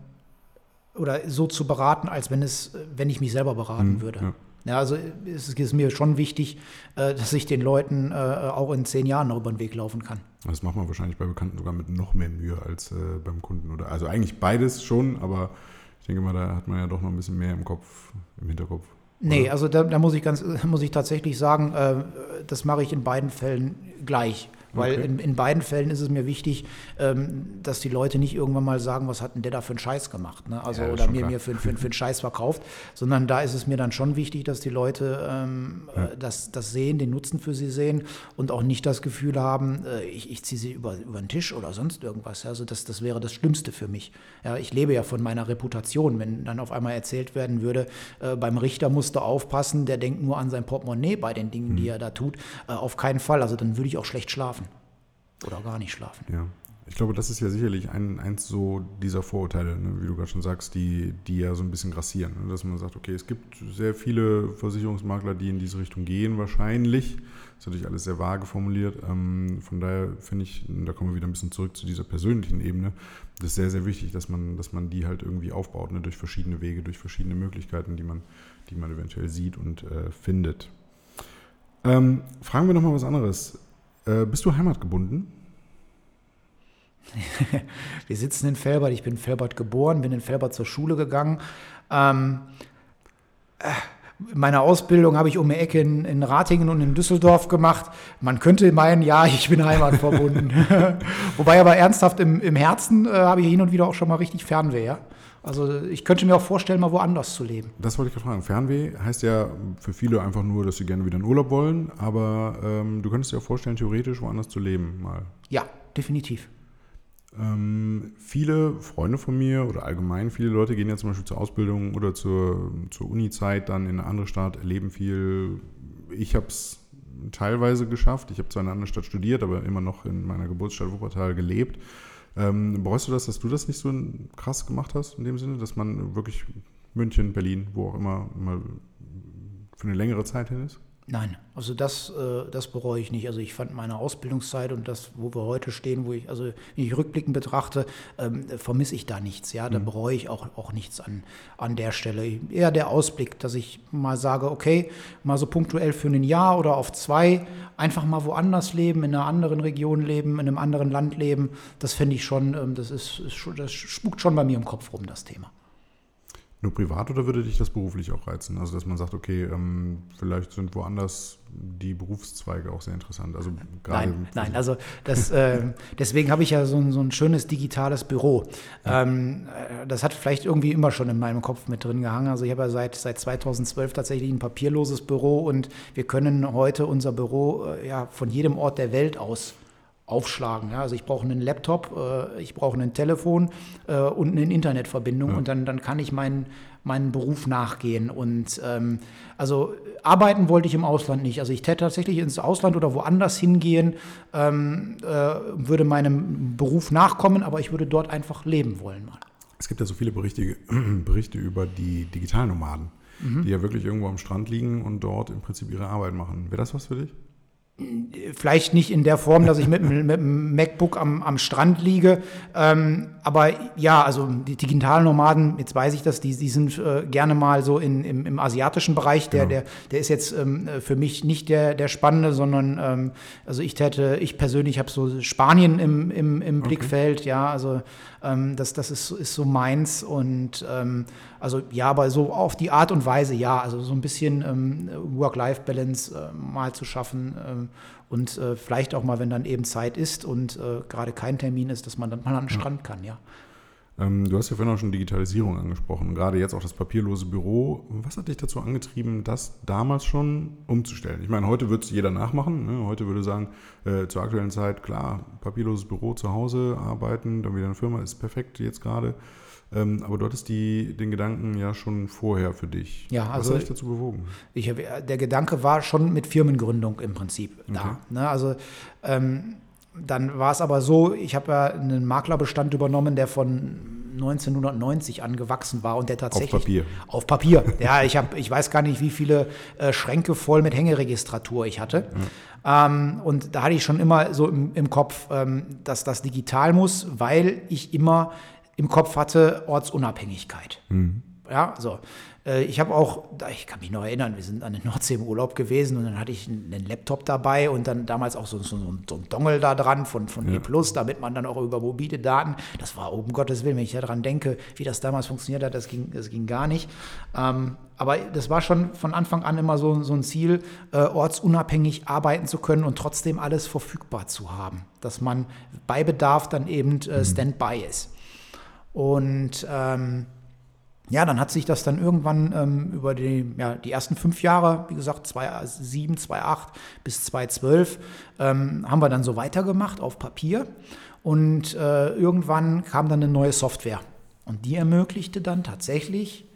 oder so zu beraten, als wenn es, wenn ich mich selber beraten hm, würde. Ja. Ja, also es ist mir schon wichtig, äh, dass ich den Leuten äh, auch in zehn Jahren noch über den Weg laufen kann. Das macht man wahrscheinlich bei Bekannten sogar mit noch mehr Mühe als äh, beim Kunden. Oder also eigentlich beides schon, aber ich denke mal, da hat man ja doch noch ein bisschen mehr im Kopf, im Hinterkopf. Nee, also da, da, muss ich ganz, muss ich tatsächlich sagen, das mache ich in beiden Fällen gleich. Weil okay. in, in, beiden Fällen ist es mir wichtig, ähm, dass die Leute nicht irgendwann mal sagen, was hat denn der da für einen Scheiß gemacht? Ne? Also, ja, oder mir, mir für, für, für einen Scheiß verkauft, sondern da ist es mir dann schon wichtig, dass die Leute ähm, ja. Äh, das, das sehen, den Nutzen für sie sehen und auch nicht das Gefühl haben, äh, ich, ich ziehe sie über, über den Tisch oder sonst irgendwas. Also das, das wäre das Schlimmste für mich. Ja, ich lebe ja von meiner Reputation. Wenn dann auf einmal erzählt werden würde, äh, beim Richter musst du aufpassen, der denkt nur an sein Portemonnaie bei den Dingen, mhm. die er da tut, äh, auf keinen Fall. Also dann würde ich auch schlecht schlafen. Oder gar nicht schlafen. Ja. Ich glaube, das ist ja sicherlich ein, eins so dieser Vorurteile, ne, wie du gerade schon sagst, die, die ja so ein bisschen grassieren. Ne, dass man sagt, okay, es gibt sehr viele Versicherungsmakler, die in diese Richtung gehen, wahrscheinlich. Das ist natürlich alles sehr vage formuliert. Ähm, von daher finde ich, da kommen wir wieder ein bisschen zurück zu dieser persönlichen Ebene. Das ist sehr, sehr wichtig, dass man, dass man die halt irgendwie aufbaut, ne, durch verschiedene Wege, durch verschiedene Möglichkeiten, die man, die man eventuell sieht und äh, findet. Ähm, fragen wir nochmal was anderes. Äh, bist du heimatgebunden? Wir sitzen in Felbert. Ich bin in Felbert geboren, bin in Felbert zur Schule gegangen. Ähm, äh, meine Ausbildung habe ich um die Ecke in, in, Ratingen und in Düsseldorf gemacht. Man könnte meinen, ja, ich bin heimatverbunden. Wobei aber ernsthaft im, im Herzen äh, habe ich hin und wieder auch schon mal richtig Fernweh. Ja? Also ich könnte mir auch vorstellen, mal woanders zu leben. Das wollte ich gerade fragen. Fernweh heißt ja für viele einfach nur, dass sie gerne wieder in Urlaub wollen, aber ähm, du könntest dir auch vorstellen, theoretisch woanders zu leben mal. Ja, definitiv. Ähm, viele Freunde von mir oder allgemein viele Leute gehen ja zum Beispiel zur Ausbildung oder zur, zur Uni-Zeit dann in eine andere Stadt, erleben viel. Ich habe es teilweise geschafft. Ich habe zwar in einer anderen Stadt studiert, aber immer noch in meiner Geburtsstadt Wuppertal gelebt. Ähm, bereust du das, dass du das nicht so krass gemacht hast, in dem Sinne, dass man wirklich München, Berlin, wo auch immer, mal für eine längere Zeit hin ist? Nein, also das, äh, das bereue ich nicht. Also ich fand meine Ausbildungszeit und das, wo wir heute stehen, wo ich, also wenn ich rückblickend betrachte, ähm, vermisse ich da nichts. Ja, da mhm. bereue ich auch, auch nichts an, an der Stelle. Eher der Ausblick, dass ich mal sage, okay, mal so punktuell für ein Jahr oder auf zwei einfach mal woanders leben, in einer anderen Region leben, in einem anderen Land leben. Das fände ich schon, ähm, das ist, ist, das spukt schon bei mir im Kopf rum, das Thema. Nur privat oder würde dich das beruflich auch reizen? Also, dass man sagt, okay, ähm, vielleicht sind woanders die Berufszweige auch sehr interessant. Also nein, nein, also das, äh, deswegen habe ich ja so ein, so ein schönes digitales Büro. Ja. Ähm, äh, das hat vielleicht irgendwie immer schon in meinem Kopf mit drin gehangen. Also ich habe ja seit, seit 2012 tatsächlich ein papierloses Büro und wir können heute unser Büro äh, ja von jedem Ort der Welt aus aufschlagen. Ja? Also ich brauche einen Laptop, äh, ich brauche ein Telefon äh, und eine Internetverbindung ja. und dann, dann kann ich meinen, meinen Beruf nachgehen. Und ähm, also arbeiten wollte ich im Ausland nicht. Also ich täte tatsächlich ins Ausland oder woanders hingehen, ähm, äh, würde meinem Beruf nachkommen, aber ich würde dort einfach leben wollen mal. Es gibt ja so viele Berichte, Berichte über die Digitalnomaden, mhm. die ja wirklich irgendwo am Strand liegen und dort im Prinzip ihre Arbeit machen. Wäre das was für dich? Vielleicht nicht in der Form, dass ich mit, mit dem MacBook am, am Strand liege. Ähm, aber ja, also die digitalen Nomaden, jetzt weiß ich das, die, die sind äh, gerne mal so in, im, im asiatischen Bereich. Der, genau. der, der ist jetzt ähm, für mich nicht der, der spannende, sondern ähm, also ich täte, ich persönlich habe so Spanien im, im, im okay. Blickfeld, ja, also ähm, das, das ist, ist so meins. Und ähm, also ja, aber so auf die Art und Weise, ja, also so ein bisschen ähm, Work-Life-Balance äh, mal zu schaffen ähm, und äh, vielleicht auch mal, wenn dann eben Zeit ist und äh, gerade kein Termin ist, dass man dann mal an den Strand kann, ja. Ähm, du hast ja vorhin auch schon Digitalisierung angesprochen, gerade jetzt auch das papierlose Büro. Was hat dich dazu angetrieben, das damals schon umzustellen? Ich meine, heute wird es jeder nachmachen. Ne? Heute würde sagen, äh, zur aktuellen Zeit, klar, papierloses Büro zu Hause arbeiten, dann wieder eine Firma ist perfekt jetzt gerade. Ähm, aber du hattest die, den Gedanken ja schon vorher für dich. Ja, also, Was hat dich dazu bewogen? Ich, der Gedanke war schon mit Firmengründung im Prinzip okay. da. Ne? Also ähm, dann war es aber so, ich habe ja einen Maklerbestand übernommen, der von 1990 angewachsen war und der tatsächlich auf Papier. Auf Papier. Ja, ich habe, ich weiß gar nicht, wie viele äh, Schränke voll mit Hängeregistratur ich hatte. Ja. Ähm, und da hatte ich schon immer so im, im Kopf, ähm, dass das digital muss, weil ich immer im Kopf hatte Ortsunabhängigkeit. Mhm. Ja, so. Äh, ich habe auch, ich kann mich noch erinnern, wir sind an der Nordsee im Urlaub gewesen und dann hatte ich einen Laptop dabei und dann damals auch so, so, so ein Dongle da dran von, von ja. E damit man dann auch über mobile Daten, das war um Gottes Willen, wenn ich daran denke, wie das damals funktioniert hat, das ging, das ging gar nicht. Ähm, aber das war schon von Anfang an immer so, so ein Ziel, äh, ortsunabhängig arbeiten zu können und trotzdem alles verfügbar zu haben, dass man bei Bedarf dann eben äh, mhm. Standby ist. Und ähm, ja, dann hat sich das dann irgendwann ähm, über die, ja, die ersten fünf Jahre, wie gesagt, 2007, 2008 bis 2012, ähm, haben wir dann so weitergemacht auf Papier. Und äh, irgendwann kam dann eine neue Software. Und die ermöglichte dann tatsächlich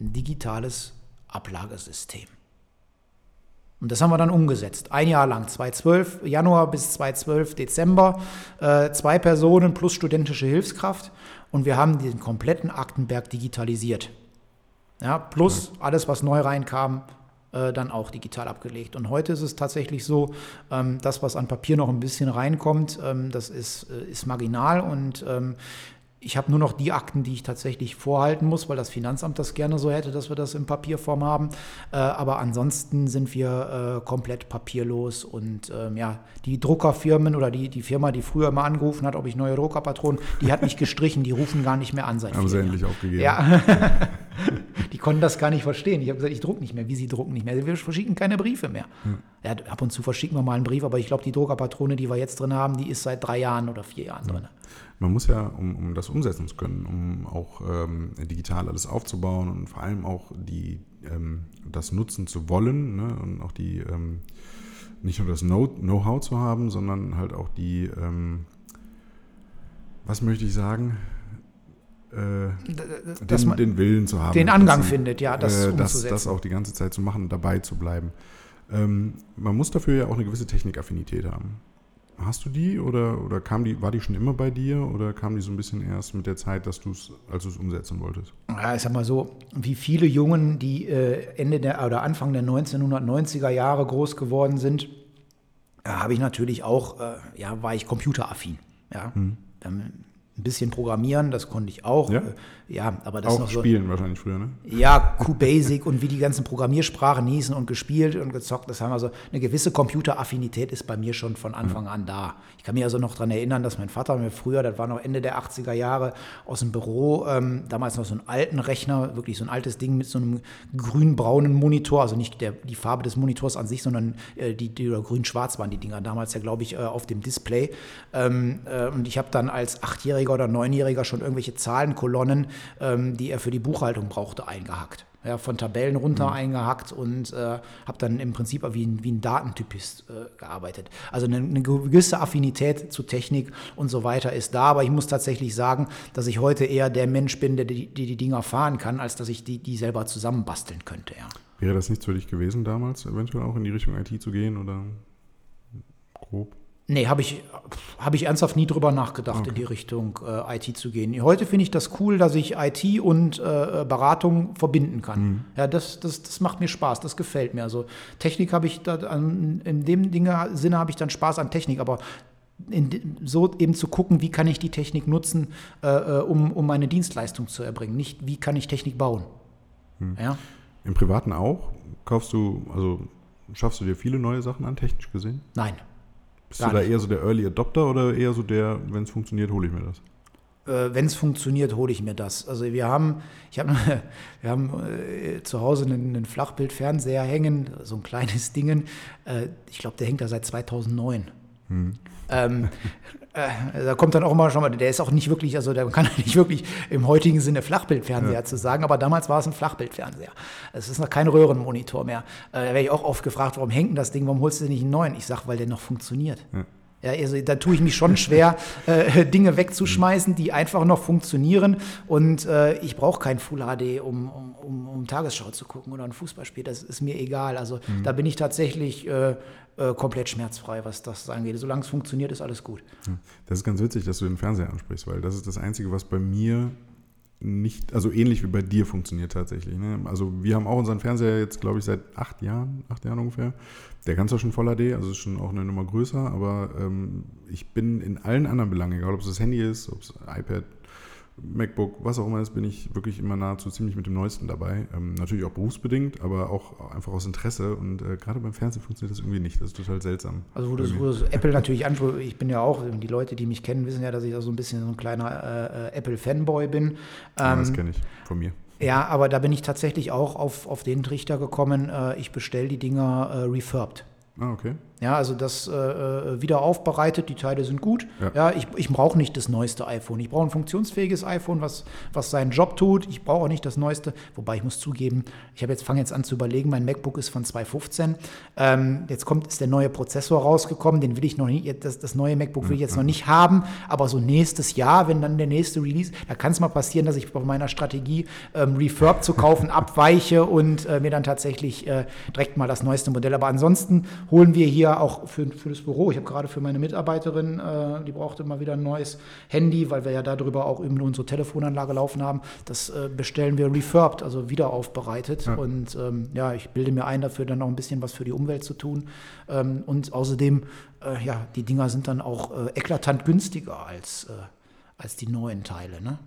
ein digitales Ablagesystem. Und das haben wir dann umgesetzt. Ein Jahr lang, 2012, Januar bis 2012, Dezember, äh, zwei Personen plus studentische Hilfskraft. Und wir haben den kompletten Aktenberg digitalisiert. Ja, plus alles, was neu reinkam, äh, dann auch digital abgelegt. Und heute ist es tatsächlich so, ähm, das, was an Papier noch ein bisschen reinkommt, ähm, das ist, äh, ist marginal und ähm, ich habe nur noch die Akten, die ich tatsächlich vorhalten muss, weil das Finanzamt das gerne so hätte, dass wir das in Papierform haben. Äh, aber ansonsten sind wir äh, komplett papierlos und ähm, ja, die Druckerfirmen oder die, die Firma, die früher immer angerufen hat, ob ich neue Druckerpatronen, die hat mich gestrichen, die rufen gar nicht mehr an seit Haben sie endlich aufgegeben. Ja. die konnten das gar nicht verstehen. Ich habe gesagt, ich drucke nicht mehr. Wie Sie drucken nicht mehr? Wir verschicken keine Briefe mehr. Hm. Ja, ab und zu verschicken wir mal einen Brief, aber ich glaube, die Druckerpatrone, die wir jetzt drin haben, die ist seit drei Jahren oder vier Jahren drin. Man muss ja, um, um das umsetzen zu können, um auch ähm, digital alles aufzubauen und vor allem auch die, ähm, das nutzen zu wollen ne, und auch die ähm, nicht nur das Know-how zu haben, sondern halt auch die, ähm, was möchte ich sagen, den, den, Willen zu haben. Den Angang sie, findet, ja, das, äh, das, das auch die ganze Zeit zu machen, dabei zu bleiben. Ähm, man muss dafür ja auch eine gewisse Technikaffinität haben. Hast du die oder, oder kam die, war die schon immer bei dir oder kam die so ein bisschen erst mit der Zeit, dass du es, als du es umsetzen wolltest? Ja, ich sag mal so, wie viele Jungen, die äh, Ende der oder Anfang der 1990er Jahre groß geworden sind, äh, habe ich natürlich auch, äh, ja, war ich computeraffin. Ja. Hm. Ähm, ein bisschen programmieren, das konnte ich auch. Ja, äh, ja aber das auch noch so, spielen wahrscheinlich früher, ne? Ja, QBasic und wie die ganzen Programmiersprachen hießen und gespielt und gezockt. Das haben also eine gewisse Computeraffinität ist bei mir schon von Anfang an da. Ich kann mich also noch daran erinnern, dass mein Vater mir früher, das war noch Ende der 80er Jahre, aus dem Büro, ähm, damals noch so einen alten Rechner, wirklich so ein altes Ding mit so einem grün-braunen Monitor, also nicht der, die Farbe des Monitors an sich, sondern äh, die, die grün-schwarz waren die Dinger damals ja, glaube ich, äh, auf dem Display. Ähm, äh, und ich habe dann als Achtjähriger oder Neunjähriger schon irgendwelche Zahlenkolonnen, ähm, die er für die Buchhaltung brauchte, eingehackt. Ja, von Tabellen runter mhm. eingehackt und äh, habe dann im Prinzip wie ein, wie ein Datentypist äh, gearbeitet. Also eine, eine, gewisse Affinität zu Technik und so weiter ist da, aber ich muss tatsächlich sagen, dass ich heute eher der Mensch bin, der die, die, die Dinger fahren kann, als dass ich die, die selber zusammenbasteln könnte. Ja. Wäre das nichts für dich gewesen damals, eventuell auch in die Richtung IT zu gehen oder grob? Nee, habe ich, hab ich ernsthaft nie drüber nachgedacht, okay. in die Richtung äh, IT zu gehen. Heute finde ich das cool, dass ich IT und äh, Beratung verbinden kann. Mhm. Ja, das, das, das macht mir Spaß, das gefällt mir. Also Technik habe ich da, an, in dem Dinge, Sinne habe ich dann Spaß an Technik, aber in, so eben zu gucken, wie kann ich die Technik nutzen, äh, äh, um, um meine Dienstleistung zu erbringen. Nicht, wie kann ich Technik bauen. Mhm. Ja? Im Privaten auch? Kaufst du, also schaffst du dir viele neue Sachen an, technisch gesehen? Nein. Bist du da eher so der Early Adopter oder eher so der, wenn es funktioniert, hole ich mir das? Äh, wenn es funktioniert, hole ich mir das. Also wir haben, ich hab, wir haben äh, zu Hause einen, einen, Flachbildfernseher hängen, so ein kleines Ding. Äh, ich glaube, der hängt da seit 2009. Hm. Ähm, äh, da kommt dann auch immer schon mal, der ist auch nicht wirklich, also der kann nicht wirklich im heutigen Sinne Flachbildfernseher ja. zu sagen, aber damals war es ein Flachbildfernseher. Es ist noch kein Röhrenmonitor mehr. Äh, da werde ich auch oft gefragt, warum hängt denn das Ding, warum holst du nicht einen neuen? Ich sage, weil der noch funktioniert. Ja. Ja, also da tue ich mich schon schwer, äh, Dinge wegzuschmeißen, die einfach noch funktionieren. Und äh, ich brauche kein Full HD, um, um, um, um, Tagesschau zu gucken oder ein Fußballspiel. Das ist mir egal. Also mhm. da bin ich tatsächlich äh, äh, komplett schmerzfrei, was das angeht. Solange es funktioniert, ist alles gut. Das ist ganz witzig, dass du den Fernseher ansprichst, weil das ist das Einzige, was bei mir nicht, also ähnlich wie bei dir funktioniert tatsächlich. Ne? Also wir haben auch unseren Fernseher jetzt, glaube ich, seit acht Jahren, acht Jahren ungefähr. Der kann zwar schon Voll HD, also ist schon auch eine Nummer größer, aber ähm, ich bin in allen anderen Belangen, egal ob es das Handy ist, ob es iPad, MacBook, was auch immer ist, bin ich wirklich immer nahezu ziemlich mit dem Neuesten dabei. Ähm, natürlich auch berufsbedingt, aber auch einfach aus Interesse. Und äh, gerade beim Fernsehen funktioniert das irgendwie nicht. Das ist total seltsam. Also wo du, wo du Apple natürlich ansprichst, ich bin ja auch, die Leute, die mich kennen, wissen ja, dass ich da so ein bisschen so ein kleiner äh, Apple-Fanboy bin. Ähm, ja, das ähm, kenne ich von mir. Ja, aber da bin ich tatsächlich auch auf, auf den Trichter gekommen, äh, ich bestelle die Dinger äh, refurbed. Ah, okay. Ja, also das äh, äh, wieder aufbereitet, die Teile sind gut. Ja, ja ich, ich brauche nicht das neueste iPhone. Ich brauche ein funktionsfähiges iPhone, was, was seinen Job tut. Ich brauche auch nicht das neueste. Wobei ich muss zugeben, ich jetzt fange jetzt an zu überlegen, mein MacBook ist von 2015. Ähm, jetzt kommt ist der neue Prozessor rausgekommen, den will ich noch nicht, das, das neue MacBook will ich jetzt noch nicht haben, aber so nächstes Jahr, wenn dann der nächste Release, da kann es mal passieren, dass ich bei meiner Strategie ähm, Refurb zu kaufen abweiche und äh, mir dann tatsächlich äh, direkt mal das neueste Modell. Aber ansonsten holen wir hier auch für, für das Büro. Ich habe gerade für meine Mitarbeiterin, äh, die brauchte immer wieder ein neues Handy, weil wir ja darüber auch eben unsere Telefonanlage laufen haben. Das äh, bestellen wir refurbed, also wieder aufbereitet. Ja. Und ähm, ja, ich bilde mir ein, dafür dann noch ein bisschen was für die Umwelt zu tun. Ähm, und außerdem, äh, ja, die Dinger sind dann auch äh, eklatant günstiger als, äh, als die neuen Teile. Ne?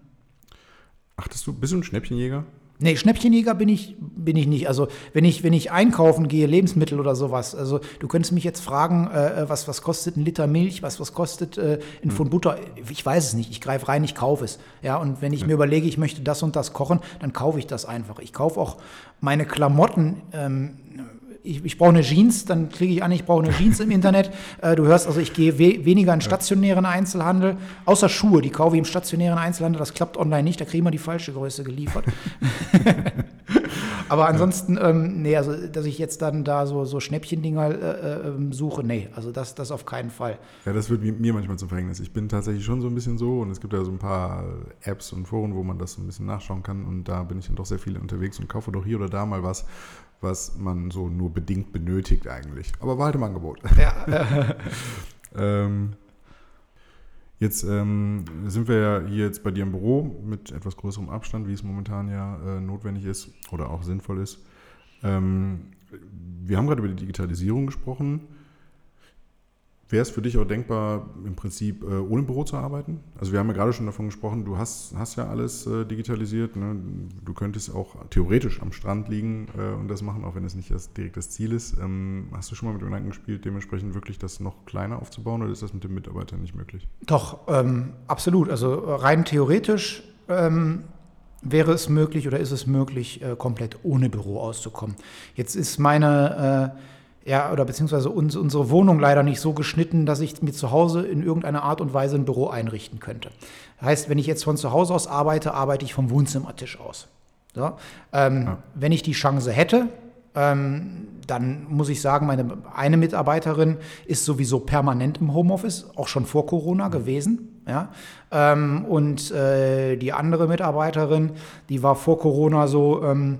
Achtest du, bist du ein Schnäppchenjäger? Nee, Schnäppchenjäger bin ich, bin ich nicht. Also wenn ich, wenn ich einkaufen gehe, Lebensmittel oder sowas, also du könntest mich jetzt fragen, äh, was, was kostet ein Liter Milch, was, was kostet äh, ein Pfund Butter? Ich weiß es nicht. Ich greife rein, ich kaufe es. Ja, und wenn ich ja. mir überlege, ich möchte das und das kochen, dann kaufe ich das einfach. Ich kaufe auch meine Klamotten. Ähm, ich, ich brauche eine Jeans, dann klicke ich an, ich brauche eine Jeans im Internet. Äh, du hörst also, ich gehe we weniger in stationären Einzelhandel, außer Schuhe, die kaufe ich im stationären Einzelhandel, das klappt online nicht, da kriegen wir die falsche Größe geliefert. Aber ansonsten, ähm, nee, also dass ich jetzt dann da so, so Schnäppchendinger äh, äh, suche, nee, also das, das auf keinen Fall. Ja, das wird mir manchmal zum Verhängnis. Ich bin tatsächlich schon so ein bisschen so und es gibt ja so ein paar Apps und Foren, wo man das ein bisschen nachschauen kann und da bin ich dann doch sehr viel unterwegs und kaufe doch hier oder da mal was, was man so nur bedingt benötigt eigentlich. Aber war halt im Angebot. Ja. ähm, jetzt ähm, sind wir ja hier jetzt bei dir im Büro mit etwas größerem Abstand, wie es momentan ja äh, notwendig ist oder auch sinnvoll ist. Ähm, wir haben gerade über die Digitalisierung gesprochen. Wäre es für dich auch denkbar, im Prinzip äh, ohne Büro zu arbeiten? Also wir haben ja gerade schon davon gesprochen, du hast, hast ja alles äh, digitalisiert. Ne? Du könntest auch theoretisch am Strand liegen äh, und das machen, auch wenn es nicht das, direkt das Ziel ist. Ähm, hast du schon mal mit dem Gedanken gespielt, dementsprechend wirklich das noch kleiner aufzubauen oder ist das mit den Mitarbeitern nicht möglich? Doch, ähm, absolut. Also rein theoretisch ähm, wäre es möglich oder ist es möglich, äh, komplett ohne Büro auszukommen. Jetzt ist meine äh, ja, oder beziehungsweise uns, unsere Wohnung leider nicht so geschnitten, dass ich mir zu Hause in irgendeiner Art und Weise ein Büro einrichten könnte. Heißt, wenn ich jetzt von zu Hause aus arbeite, arbeite ich vom Wohnzimmertisch aus. So, ähm, ja. Wenn ich die Chance hätte, ähm, dann muss ich sagen, meine eine Mitarbeiterin ist sowieso permanent im Homeoffice, auch schon vor Corona gewesen. Ja? Ähm, und äh, die andere Mitarbeiterin, die war vor Corona so, ähm,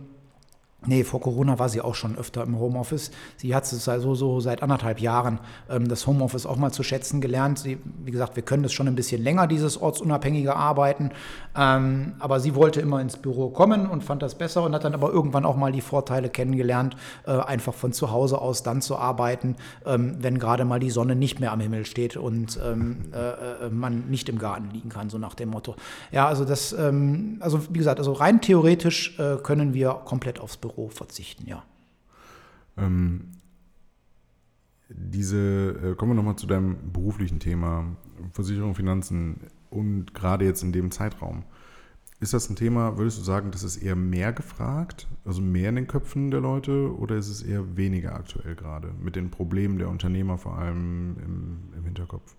Nee, vor Corona war sie auch schon öfter im Homeoffice. Sie hat es also so seit anderthalb Jahren ähm, das Homeoffice auch mal zu schätzen gelernt. Sie, wie gesagt, wir können das schon ein bisschen länger, dieses ortsunabhängige Arbeiten. Ähm, aber sie wollte immer ins Büro kommen und fand das besser und hat dann aber irgendwann auch mal die Vorteile kennengelernt, äh, einfach von zu Hause aus dann zu arbeiten, ähm, wenn gerade mal die Sonne nicht mehr am Himmel steht und ähm, äh, äh, man nicht im Garten liegen kann, so nach dem Motto. Ja, also das, ähm, also wie gesagt, also rein theoretisch äh, können wir komplett aufs Büro Euro verzichten, ja. Ähm, diese, äh, kommen wir nochmal zu deinem beruflichen Thema, Versicherung, Finanzen und gerade jetzt in dem Zeitraum. Ist das ein Thema, würdest du sagen, das ist eher mehr gefragt, also mehr in den Köpfen der Leute oder ist es eher weniger aktuell gerade mit den Problemen der Unternehmer vor allem im, im Hinterkopf?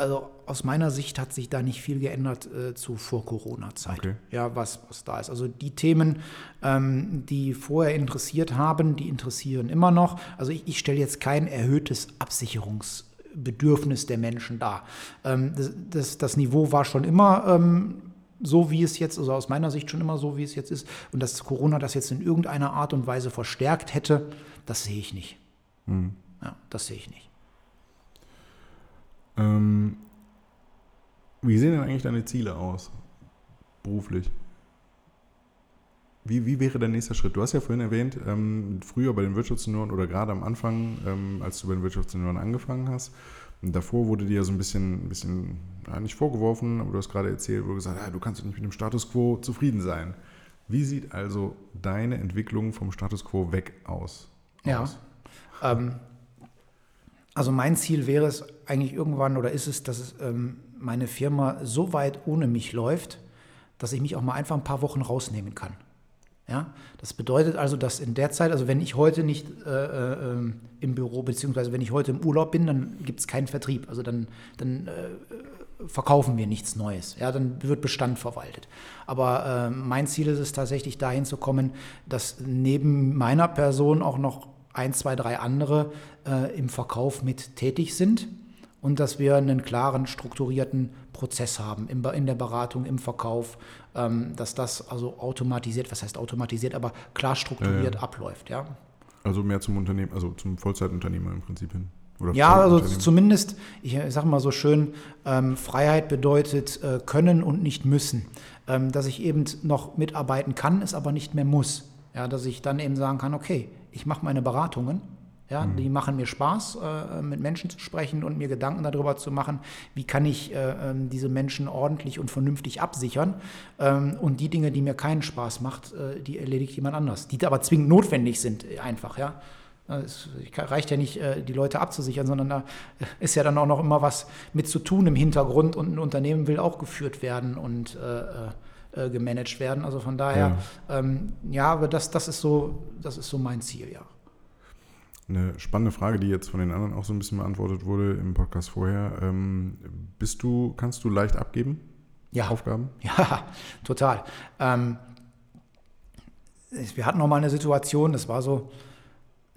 Also aus meiner Sicht hat sich da nicht viel geändert äh, zu vor Corona-Zeit. Okay. Ja, was, was da ist. Also die Themen, ähm, die vorher interessiert haben, die interessieren immer noch. Also ich, ich stelle jetzt kein erhöhtes Absicherungsbedürfnis der Menschen dar. Ähm, das, das, das, Niveau war schon immer ähm, so, wie es jetzt, also aus meiner Sicht schon immer so, wie es jetzt ist. Und dass Corona das jetzt in irgendeiner Art und Weise verstärkt hätte, das sehe ich nicht. Hm. Ja, das sehe ich nicht. Ähm, wie sehen denn eigentlich deine Ziele aus, beruflich? Wie, wie wäre der nächste Schritt? Du hast ja vorhin erwähnt, ähm, früher bei den Wirtschaftssenioren oder gerade am Anfang, ähm, als du bei den Wirtschaftssenioren angefangen hast, davor wurde dir ja so ein bisschen, ein bisschen ja, nicht vorgeworfen, aber du hast gerade erzählt, wo du gesagt hast, ja, du kannst nicht mit dem Status quo zufrieden sein. Wie sieht also deine Entwicklung vom Status quo weg aus? Ja, ähm, also mein Ziel wäre es eigentlich irgendwann oder ist es, dass ähm, meine Firma so weit ohne mich läuft, dass ich mich auch mal einfach ein paar Wochen rausnehmen kann. Ja, das bedeutet also, dass in der Zeit, also wenn ich heute nicht äh, äh, im Büro, beziehungsweise wenn ich heute im Urlaub bin, dann gibt es keinen Vertrieb. Also dann, dann äh, verkaufen wir nichts Neues. Ja, dann wird Bestand verwaltet. Aber äh, mein Ziel ist es tatsächlich dahin zu kommen, dass neben meiner Person auch noch ein, zwei, drei andere äh, im Verkauf mit tätig sind und dass wir einen klaren, strukturierten Prozess haben im, in der Beratung, im Verkauf, ähm, dass das also automatisiert, was heißt automatisiert, aber klar strukturiert ja, ja. abläuft. Ja. Also mehr zum Unternehmen, also zum Vollzeitunternehmer im Prinzip hin. Oder ja, also zumindest, ich sage mal so schön, ähm, Freiheit bedeutet äh, können und nicht müssen. Ähm, dass ich eben noch mitarbeiten kann, es aber nicht mehr muss. Ja, dass ich dann eben sagen kann, okay, ich mache meine Beratungen, Ja, mhm. Die machen mir Spaß, äh, mit Menschen zu sprechen und mir Gedanken darüber zu machen, wie kann ich äh, ähm, diese Menschen ordentlich und vernünftig absichern. Ähm, und die Dinge, die mir keinen Spaß macht, äh, die erledigt jemand anders, die aber zwingend notwendig sind, einfach. Ja. Es reicht ja nicht, äh, die Leute abzusichern, sondern da ist ja dann auch noch immer was mit zu tun im Hintergrund und ein Unternehmen will auch geführt werden und äh, äh, gemanagt werden. Also von daher, ja, ähm, ja aber das, das, ist so, das ist so mein Ziel, ja. Eine spannende Frage, die jetzt von den anderen auch so ein bisschen beantwortet wurde im Podcast vorher. Ähm, bist du, kannst du leicht abgeben? Ja. Aufgaben? Ja, total. Ähm, wir hatten noch mal eine Situation, das war so,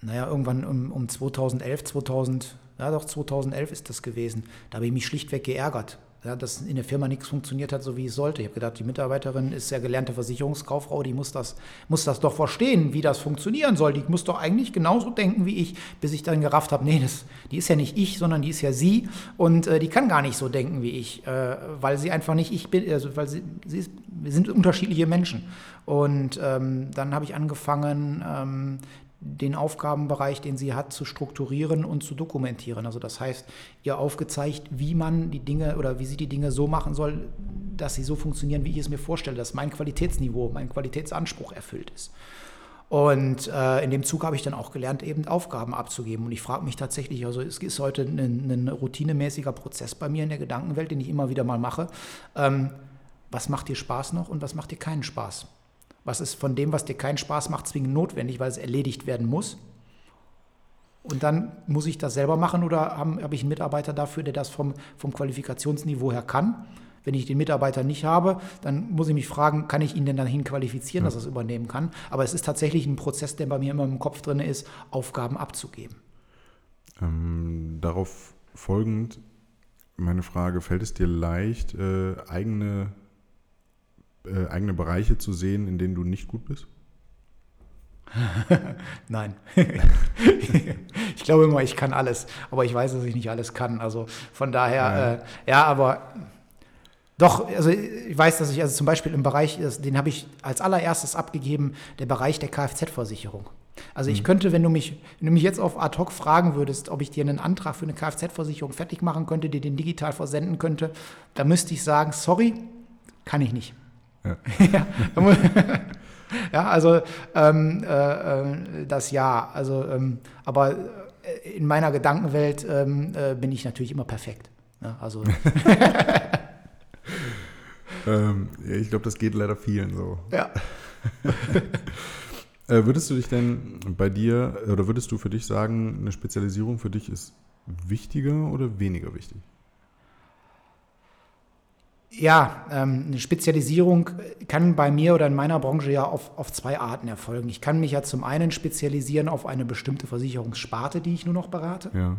naja, irgendwann um, um 2011, 2000, ja doch 2011 ist das gewesen. Da habe ich mich schlichtweg geärgert ja, dass in der Firma nichts funktioniert hat, so wie es sollte. Ich habe gedacht, die Mitarbeiterin ist ja gelernte Versicherungskauffrau, die muss das, muss das doch verstehen, wie das funktionieren soll. Die muss doch eigentlich genauso denken wie ich, bis ich dann gerafft habe, nee, das, die ist ja nicht ich, sondern die ist ja sie und äh, die kann gar nicht so denken wie ich, äh, weil sie einfach nicht ich bin, also weil sie, sie ist, wir sind unterschiedliche Menschen. Und ähm, dann habe ich angefangen, ähm, den Aufgabenbereich, den sie hat, zu strukturieren und zu dokumentieren. Also das heißt, ihr aufgezeigt, wie man die Dinge oder wie sie die Dinge so machen soll, dass sie so funktionieren, wie ich es mir vorstelle, dass mein Qualitätsniveau, mein Qualitätsanspruch erfüllt ist. Und äh, in dem Zug habe ich dann auch gelernt, eben Aufgaben abzugeben. Und ich frage mich tatsächlich, also es ist heute ein, ein, routinemäßiger Prozess bei mir in der Gedankenwelt, den ich immer wieder mal mache. Ähm, was macht dir Spaß noch und was macht dir keinen Spaß? Was ist von dem, was dir keinen Spaß macht, zwingend notwendig, weil es erledigt werden muss? Und dann muss ich das selber machen oder habe hab ich einen Mitarbeiter dafür, der das vom, vom Qualifikationsniveau her kann? Wenn ich den Mitarbeiter nicht habe, dann muss ich mich fragen, kann ich ihn denn dahin qualifizieren, ja. dass er es übernehmen kann? Aber es ist tatsächlich ein Prozess, der bei mir immer im Kopf drin ist, Aufgaben abzugeben. Ähm, darauf folgend meine Frage, fällt es dir leicht, äh, eigene äh, eigene Bereiche zu sehen, in denen du nicht gut bist? Nein. ich glaube immer, ich kann alles, aber ich weiß, dass ich nicht alles kann. Also von daher, ja, äh, ja aber doch, also ich weiß, dass ich also zum Beispiel im Bereich, den habe ich als allererstes abgegeben, der Bereich der Kfz-Versicherung. Also ich mhm. könnte, wenn du mich, wenn du mich jetzt auf ad hoc fragen würdest, ob ich dir einen Antrag für eine Kfz-Versicherung fertig machen könnte, dir den digital versenden könnte, da müsste ich sagen, sorry, kann ich nicht. Ja, ja also ähm, äh, äh, das ja. Also, ähm, aber äh, in meiner Gedankenwelt ähm, äh, bin ich natürlich immer perfekt. Ne? Also. ähm, ja, ich glaube, das geht leider vielen so. Ja. Äh, würdest du dich denn bei dir oder würdest du für dich sagen, eine Spezialisierung für dich ist wichtiger oder weniger wichtig? Ja, ähm, eine Spezialisierung kann bei mir oder in meiner Branche ja auf, auf zwei Arten erfolgen. Ich kann mich ja zum einen spezialisieren auf eine bestimmte Versicherungssparte, die ich nur noch berate. Ja.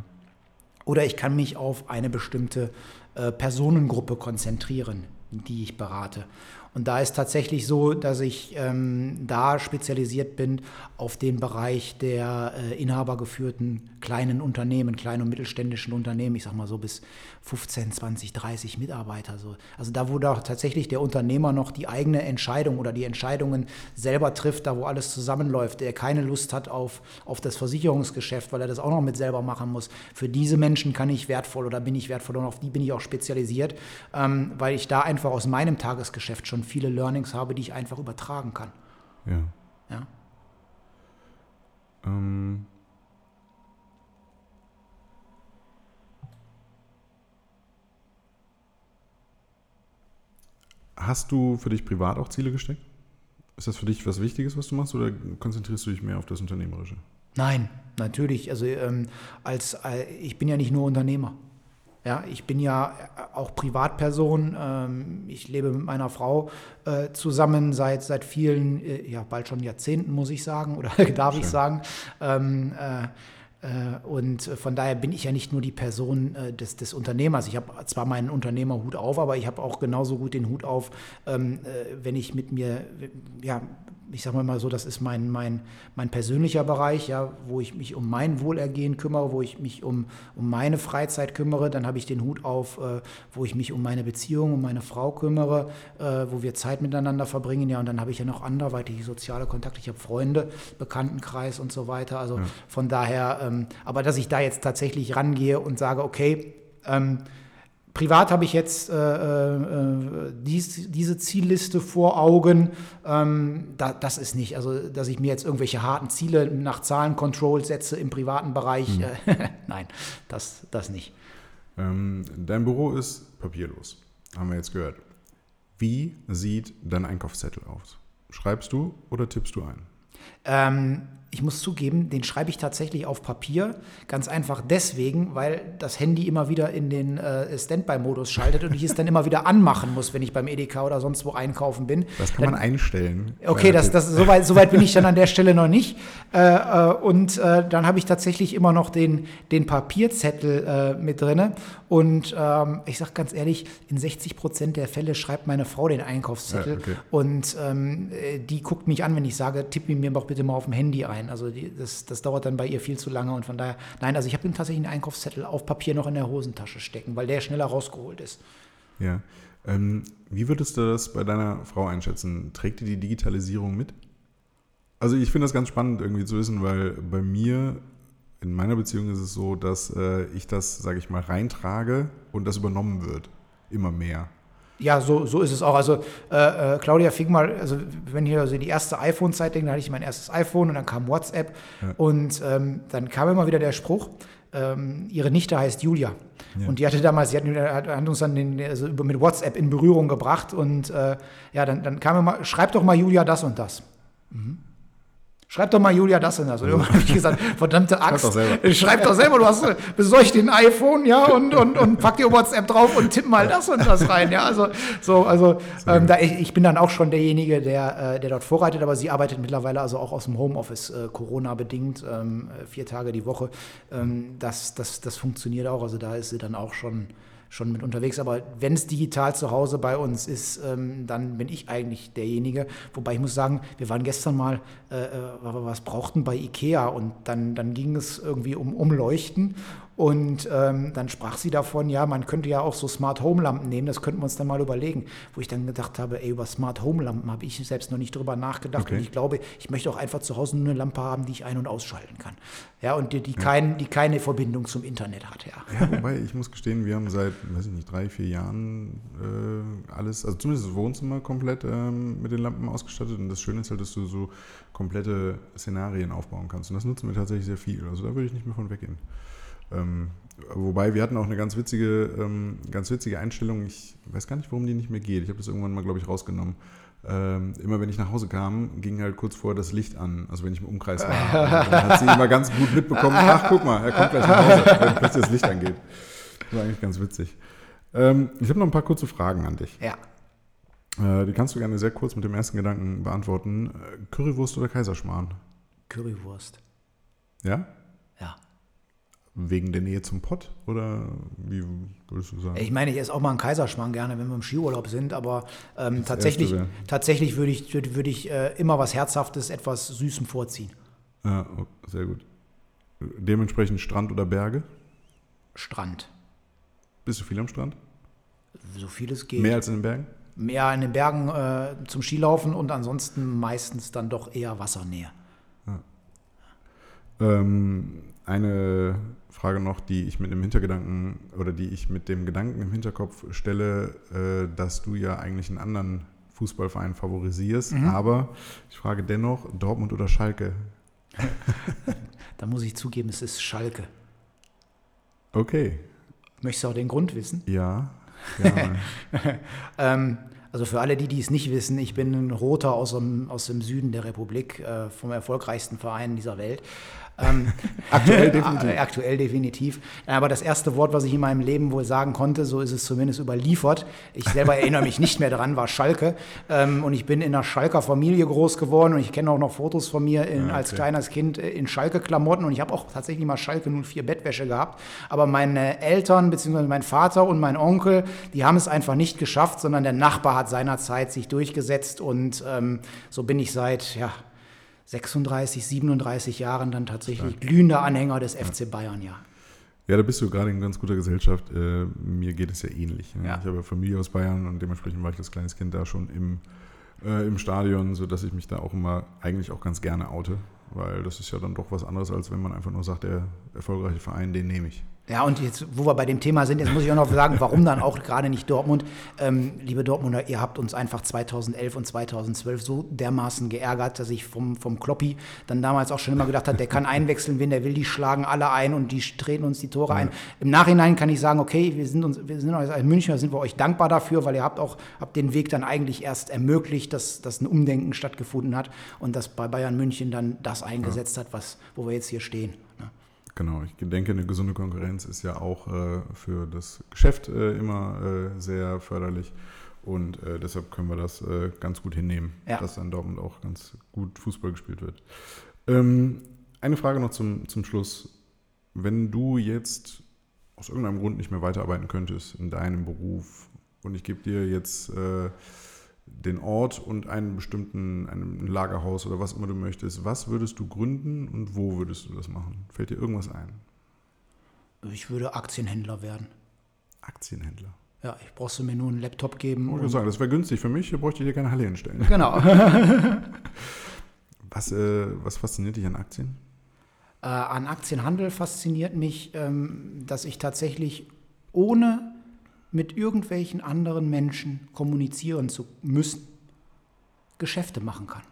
Oder ich kann mich auf eine bestimmte äh, Personengruppe konzentrieren, die ich berate. Und da ist tatsächlich so, dass ich ähm, da spezialisiert bin auf den Bereich der äh, inhabergeführten kleinen Unternehmen, kleinen und mittelständischen Unternehmen, ich sag mal so bis 15, 20, 30 Mitarbeiter. So. Also da, wo da tatsächlich der Unternehmer noch die eigene Entscheidung oder die Entscheidungen selber trifft, da wo alles zusammenläuft, der keine Lust hat auf, auf das Versicherungsgeschäft, weil er das auch noch mit selber machen muss. Für diese Menschen kann ich wertvoll oder bin ich wertvoll und auf die bin ich auch spezialisiert, ähm, weil ich da einfach aus meinem Tagesgeschäft schon viele Learnings habe, die ich einfach übertragen kann. Ja. Ja. Ähm. Hast du für dich privat auch Ziele gesteckt? Ist das für dich was Wichtiges, was du machst, oder konzentrierst du dich mehr auf das Unternehmerische? Nein, natürlich. Also ähm, als äh, ich bin ja nicht nur Unternehmer. Ja, ich bin ja auch Privatperson. Ähm, ich lebe mit meiner Frau äh, zusammen seit, seit vielen, äh, ja, bald schon Jahrzehnten, muss ich sagen, oder darf Schön. ich sagen. Ähm, äh, und von daher bin ich ja nicht nur die Person des, des Unternehmers. Ich habe zwar meinen Unternehmerhut auf, aber ich habe auch genauso gut den Hut auf, ähm, wenn ich mit mir, ja, ich sage mal so, das ist mein, mein, mein persönlicher Bereich, ja, wo ich mich um mein Wohlergehen kümmere, wo ich mich um, um meine Freizeit kümmere. Dann habe ich den Hut auf, äh, wo ich mich um meine Beziehung, um meine Frau kümmere, äh, wo wir Zeit miteinander verbringen. Ja, und dann habe ich ja noch anderweitige soziale Kontakte. Ich habe Freunde, Bekanntenkreis und so weiter. Also ja. von daher, ähm, aber dass ich da jetzt tatsächlich rangehe und sage, okay, ähm, Privat habe ich jetzt äh, äh, dies, diese Zielliste vor Augen. Ähm, da, das ist nicht, also dass ich mir jetzt irgendwelche harten Ziele nach Zahlencontrol setze im privaten Bereich. Hm. Nein, das, das nicht. Ähm, dein Büro ist papierlos, haben wir jetzt gehört. Wie sieht dein Einkaufszettel aus? Schreibst du oder tippst du ein? Ähm, ich muss zugeben, den schreibe ich tatsächlich auf Papier. Ganz einfach deswegen, weil das Handy immer wieder in den äh, Standby-Modus schaltet und ich es dann immer wieder anmachen muss, wenn ich beim Edeka oder sonst wo einkaufen bin. Das kann dann, man einstellen. Okay, das, das, so, weit, so bin ich dann an der Stelle noch nicht. Äh, äh, und äh, dann habe ich tatsächlich immer noch den, den Papierzettel äh, mit drin. Und ähm, ich sage ganz ehrlich, in 60 Prozent der Fälle schreibt meine Frau den Einkaufszettel. Ja, okay. Und ähm, äh, die guckt mich an, wenn ich sage, tipp mir doch bitte mal auf dem Handy ein. Also die, das, das dauert dann bei ihr viel zu lange. Und von daher, nein, also ich habe tatsächlich einen Einkaufszettel auf Papier noch in der Hosentasche stecken, weil der schneller rausgeholt ist. Ja. Ähm, wie würdest du das bei deiner Frau einschätzen? Trägt die die Digitalisierung mit? Also ich finde das ganz spannend irgendwie zu wissen, weil bei mir in meiner Beziehung ist es so, dass äh, ich das, sage ich mal, reintrage und das übernommen wird. Immer mehr. Ja, so, so ist es auch. Also äh, äh, Claudia fing mal, also wenn ich also die erste iPhone-Zeit denke, dann hatte ich mein erstes iPhone und dann kam WhatsApp ja. und ähm, dann kam immer wieder der Spruch, ähm, ihre Nichte heißt Julia. Ja. Und die hatte damals, sie hat, hat uns dann den, also mit WhatsApp in Berührung gebracht und äh, ja, dann, dann kam immer, schreib doch mal Julia das und das. Mhm. Schreib doch mal Julia das das. Und irgendwann habe ich gesagt, verdammte Axt, schreib doch selber, schreib doch selber du hast besorg dir ein iPhone, ja, und, und, und pack dir WhatsApp drauf und tipp mal das und das rein, ja. Also, so, also ähm, da, ich, ich, bin dann auch schon derjenige, der, äh, der dort vorreitet, aber sie arbeitet mittlerweile also auch aus dem Homeoffice, äh, Corona-bedingt, ähm, vier Tage die Woche. Ähm, das, das, das funktioniert auch, also da ist sie dann auch schon schon mit unterwegs. Aber wenn es digital zu Hause bei uns ist, ähm, dann bin ich eigentlich derjenige. Wobei ich muss sagen, wir waren gestern mal, äh, äh was brauchten bei Ikea und dann, dann ging es irgendwie um Umleuchten und ähm, dann sprach sie davon, ja, man könnte ja auch so Smart Home Lampen nehmen, das könnten wir uns dann mal überlegen. Wo ich dann gedacht habe, ey, über Smart Home Lampen habe ich selbst noch nicht drüber nachgedacht. Okay. Und ich glaube, ich möchte auch einfach zu Hause nur eine Lampe haben, die ich ein- und ausschalten kann. Ja, und die, die, ja. Kein, die keine Verbindung zum Internet hat, ja. Ja, wobei ich muss gestehen, wir haben seit, weiß ich nicht, drei, vier Jahren äh, alles, also zumindest das Wohnzimmer komplett ähm, mit den Lampen ausgestattet. Und das Schöne ist halt, dass du so komplette Szenarien aufbauen kannst. Und das nutzen wir tatsächlich sehr viel. Also da würde ich nicht mehr von weggehen. Ähm, wobei wir hatten auch eine ganz witzige, ähm, ganz witzige Einstellung. Ich weiß gar nicht, warum die nicht mehr geht. Ich habe das irgendwann mal, glaube ich, rausgenommen. Ähm, immer wenn ich nach Hause kam, ging halt kurz vorher das Licht an. Also wenn ich im Umkreis war. dann hat sie immer ganz gut mitbekommen, ach guck mal, er kommt gleich nach Hause, wenn plötzlich das Licht angeht. Das war eigentlich ganz witzig. Ähm, ich habe noch ein paar kurze Fragen an dich. Ja. Äh, die kannst du gerne sehr kurz mit dem ersten Gedanken beantworten. Äh, Currywurst oder Kaiserschmarrn? Currywurst. Ja? Ja. Wegen der Nähe zum Pott oder wie würdest du sagen? Ich meine, ich esse auch mal einen Kaiserschmarrn gerne, wenn wir im Skiurlaub sind, aber ähm, tatsächlich, tatsächlich würde ich, würde ich äh, immer was Herzhaftes, etwas Süßem vorziehen. Ja, oh, sehr gut. Dementsprechend Strand oder Berge? Strand. Bist du viel am Strand? So viel es geht. Mehr als in den Bergen? Mehr in den Bergen äh, zum Skilaufen und ansonsten meistens dann doch eher Wassernähe. Ja. Ähm, eine Frage noch, die ich mit dem Hintergedanken oder die ich mit dem Gedanken im Hinterkopf stelle, äh, dass du ja eigentlich einen anderen Fußballverein favorisierst, mhm. aber ich frage dennoch, Dortmund oder Schalke? da muss ich zugeben, es ist Schalke. Okay. Möchtest du auch den Grund wissen? Ja. ähm, also für alle, die, die es nicht wissen, ich bin ein Roter aus dem, aus dem Süden der Republik, äh, vom erfolgreichsten Verein dieser Welt. Ähm, aktuell definitiv. Äh, aktuell definitiv. Aber das erste Wort, was ich in meinem Leben wohl sagen konnte, so ist es zumindest überliefert. Ich selber erinnere mich nicht mehr daran, war Schalke. Ähm, und ich bin in einer Schalker Familie groß geworden und ich kenne auch noch Fotos von mir in, okay. als kleines Kind äh, in Schalke-Klamotten und ich habe auch tatsächlich mal Schalke 04 Bettwäsche gehabt. Aber meine Eltern, beziehungsweise mein Vater und mein Onkel, die haben es einfach nicht geschafft, sondern der Nachbar hat seinerzeit sich durchgesetzt und ähm, so bin ich seit, ja, 36, 37 Jahren dann tatsächlich glühender Anhänger des FC Bayern, ja. Ja, da bist du gerade in ganz guter Gesellschaft. Äh, mir geht es ja ähnlich. Ne? Ja. Ich habe Familie aus Bayern und dementsprechend war ich als kleines Kind da schon im, äh, im Stadion, sodass ich mich da auch immer eigentlich auch ganz gerne oute, weil das ist ja dann doch was anderes, als wenn man einfach nur sagt, der erfolgreiche Verein, den nehme ich. Ja, und jetzt, wo wir bei dem Thema sind, jetzt muss ich auch noch sagen, warum dann auch gerade nicht Dortmund. Ähm, liebe Dortmunder, ihr habt uns einfach 2011 und 2012 so dermaßen geärgert, dass ich vom, vom Kloppi dann damals auch schon immer gedacht habe, der kann einwechseln, wenn der will, die schlagen alle ein und die treten uns die Tore ja. ein. Im Nachhinein kann ich sagen, okay, wir sind uns, wir sind als Münchner sind wir euch dankbar dafür, weil ihr habt auch habt den Weg dann eigentlich erst ermöglicht, dass, dass ein Umdenken stattgefunden hat und dass bei Bayern München dann das eingesetzt ja. hat, was, wo wir jetzt hier stehen. Ne? Genau, ich denke, eine gesunde Konkurrenz ist ja auch äh, für das Geschäft äh, immer äh, sehr förderlich. Und äh, deshalb können wir das äh, ganz gut hinnehmen, ja. dass dann Dortmund auch ganz gut Fußball gespielt wird. Ähm, eine Frage noch zum, zum Schluss. Wenn du jetzt aus irgendeinem Grund nicht mehr weiterarbeiten könntest in deinem Beruf und ich gebe dir jetzt äh, den Ort und einen bestimmten ein Lagerhaus oder was immer du möchtest. Was würdest du gründen und wo würdest du das machen? Fällt dir irgendwas ein? Ich würde Aktienhändler werden. Aktienhändler? Ja, ich brauchst du mir nur einen Laptop geben. Ich würde sagen, das wäre günstig für mich, da bräuchte ich dir keine Halle hinstellen. Genau. was, äh, was fasziniert dich an Aktien? Äh, an Aktienhandel fasziniert mich, ähm, dass ich tatsächlich ohne mit irgendwelchen anderen Menschen kommunizieren zu müssen, Geschäfte machen kann.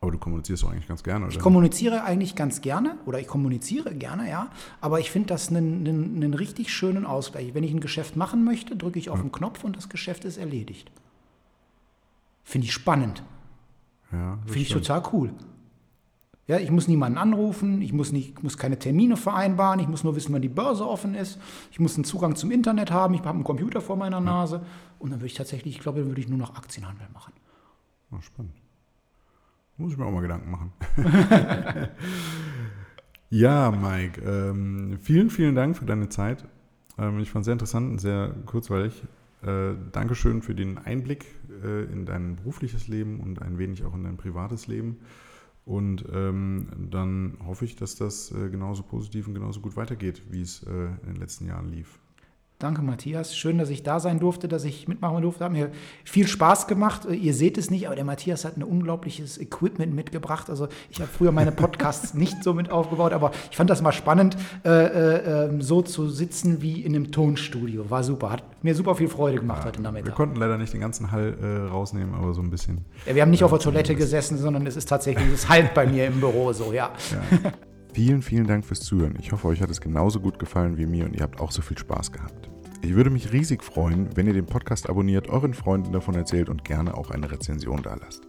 Aber du kommunizierst doch eigentlich ganz gerne, oder? Ich kommuniziere eigentlich ganz gerne oder ich kommuniziere gerne, ja. Aber ich finde das einen, einen, einen, richtig schönen Ausgleich. Wenn ich ein Geschäft machen möchte, drücke ich auf ja. den Knopf und das Geschäft ist erledigt. Finde ich spannend. Ja, finde ich total cool. Ja, ich muss niemanden anrufen, ich muss, nicht, muss keine Termine vereinbaren, ich muss nur wissen, wann die Börse offen ist, ich muss einen Zugang zum Internet haben, ich habe einen Computer vor meiner Nase und dann würde ich tatsächlich, ich glaube, dann würde ich nur noch Aktienhandel machen. Oh, spannend. Muss ich mir auch mal Gedanken machen. ja, Mike, ähm, vielen, vielen Dank für deine Zeit. Ähm, ich fand es sehr interessant und sehr kurzweilig. Äh, Dankeschön für den Einblick äh, in dein berufliches Leben und ein wenig auch in dein privates Leben. Und ähm, dann hoffe ich, dass das äh, genauso positiv und genauso gut weitergeht, wie es äh, in den letzten Jahren lief. Danke, Matthias. Schön, dass ich da sein durfte, dass ich mitmachen durfte. Hat mir viel Spaß gemacht. Ihr seht es nicht, aber der Matthias hat ein unglaubliches Equipment mitgebracht. Also ich habe früher meine Podcasts nicht so mit aufgebaut, aber ich fand das mal spannend, äh, äh, ähm, so zu sitzen wie in einem Tonstudio. War super. Hat mir super viel Freude gemacht ja, heute Nachmittag. Wir konnten leider nicht den ganzen Hall äh, rausnehmen, aber so ein bisschen. Ja, wir haben nicht auf der Toilette gesessen, sondern es ist tatsächlich, es halt bei mir im Büro so, ja. ja. Vielen, vielen Dank fürs Zuhören. Ich hoffe, euch hat es genauso gut gefallen wie mir und ihr habt auch so viel Spaß gehabt. Ich würde mich riesig freuen, wenn ihr den Podcast abonniert, euren Freunden davon erzählt und gerne auch eine Rezension da lasst.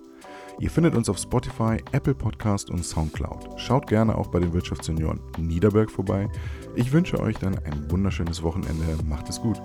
Ihr findet uns auf Spotify, Apple Podcast und Soundcloud. Schaut gerne auch bei den Wirtschaftssenioren Niederberg vorbei. Ich wünsche euch dann ein wunderschönes Wochenende. Macht es gut.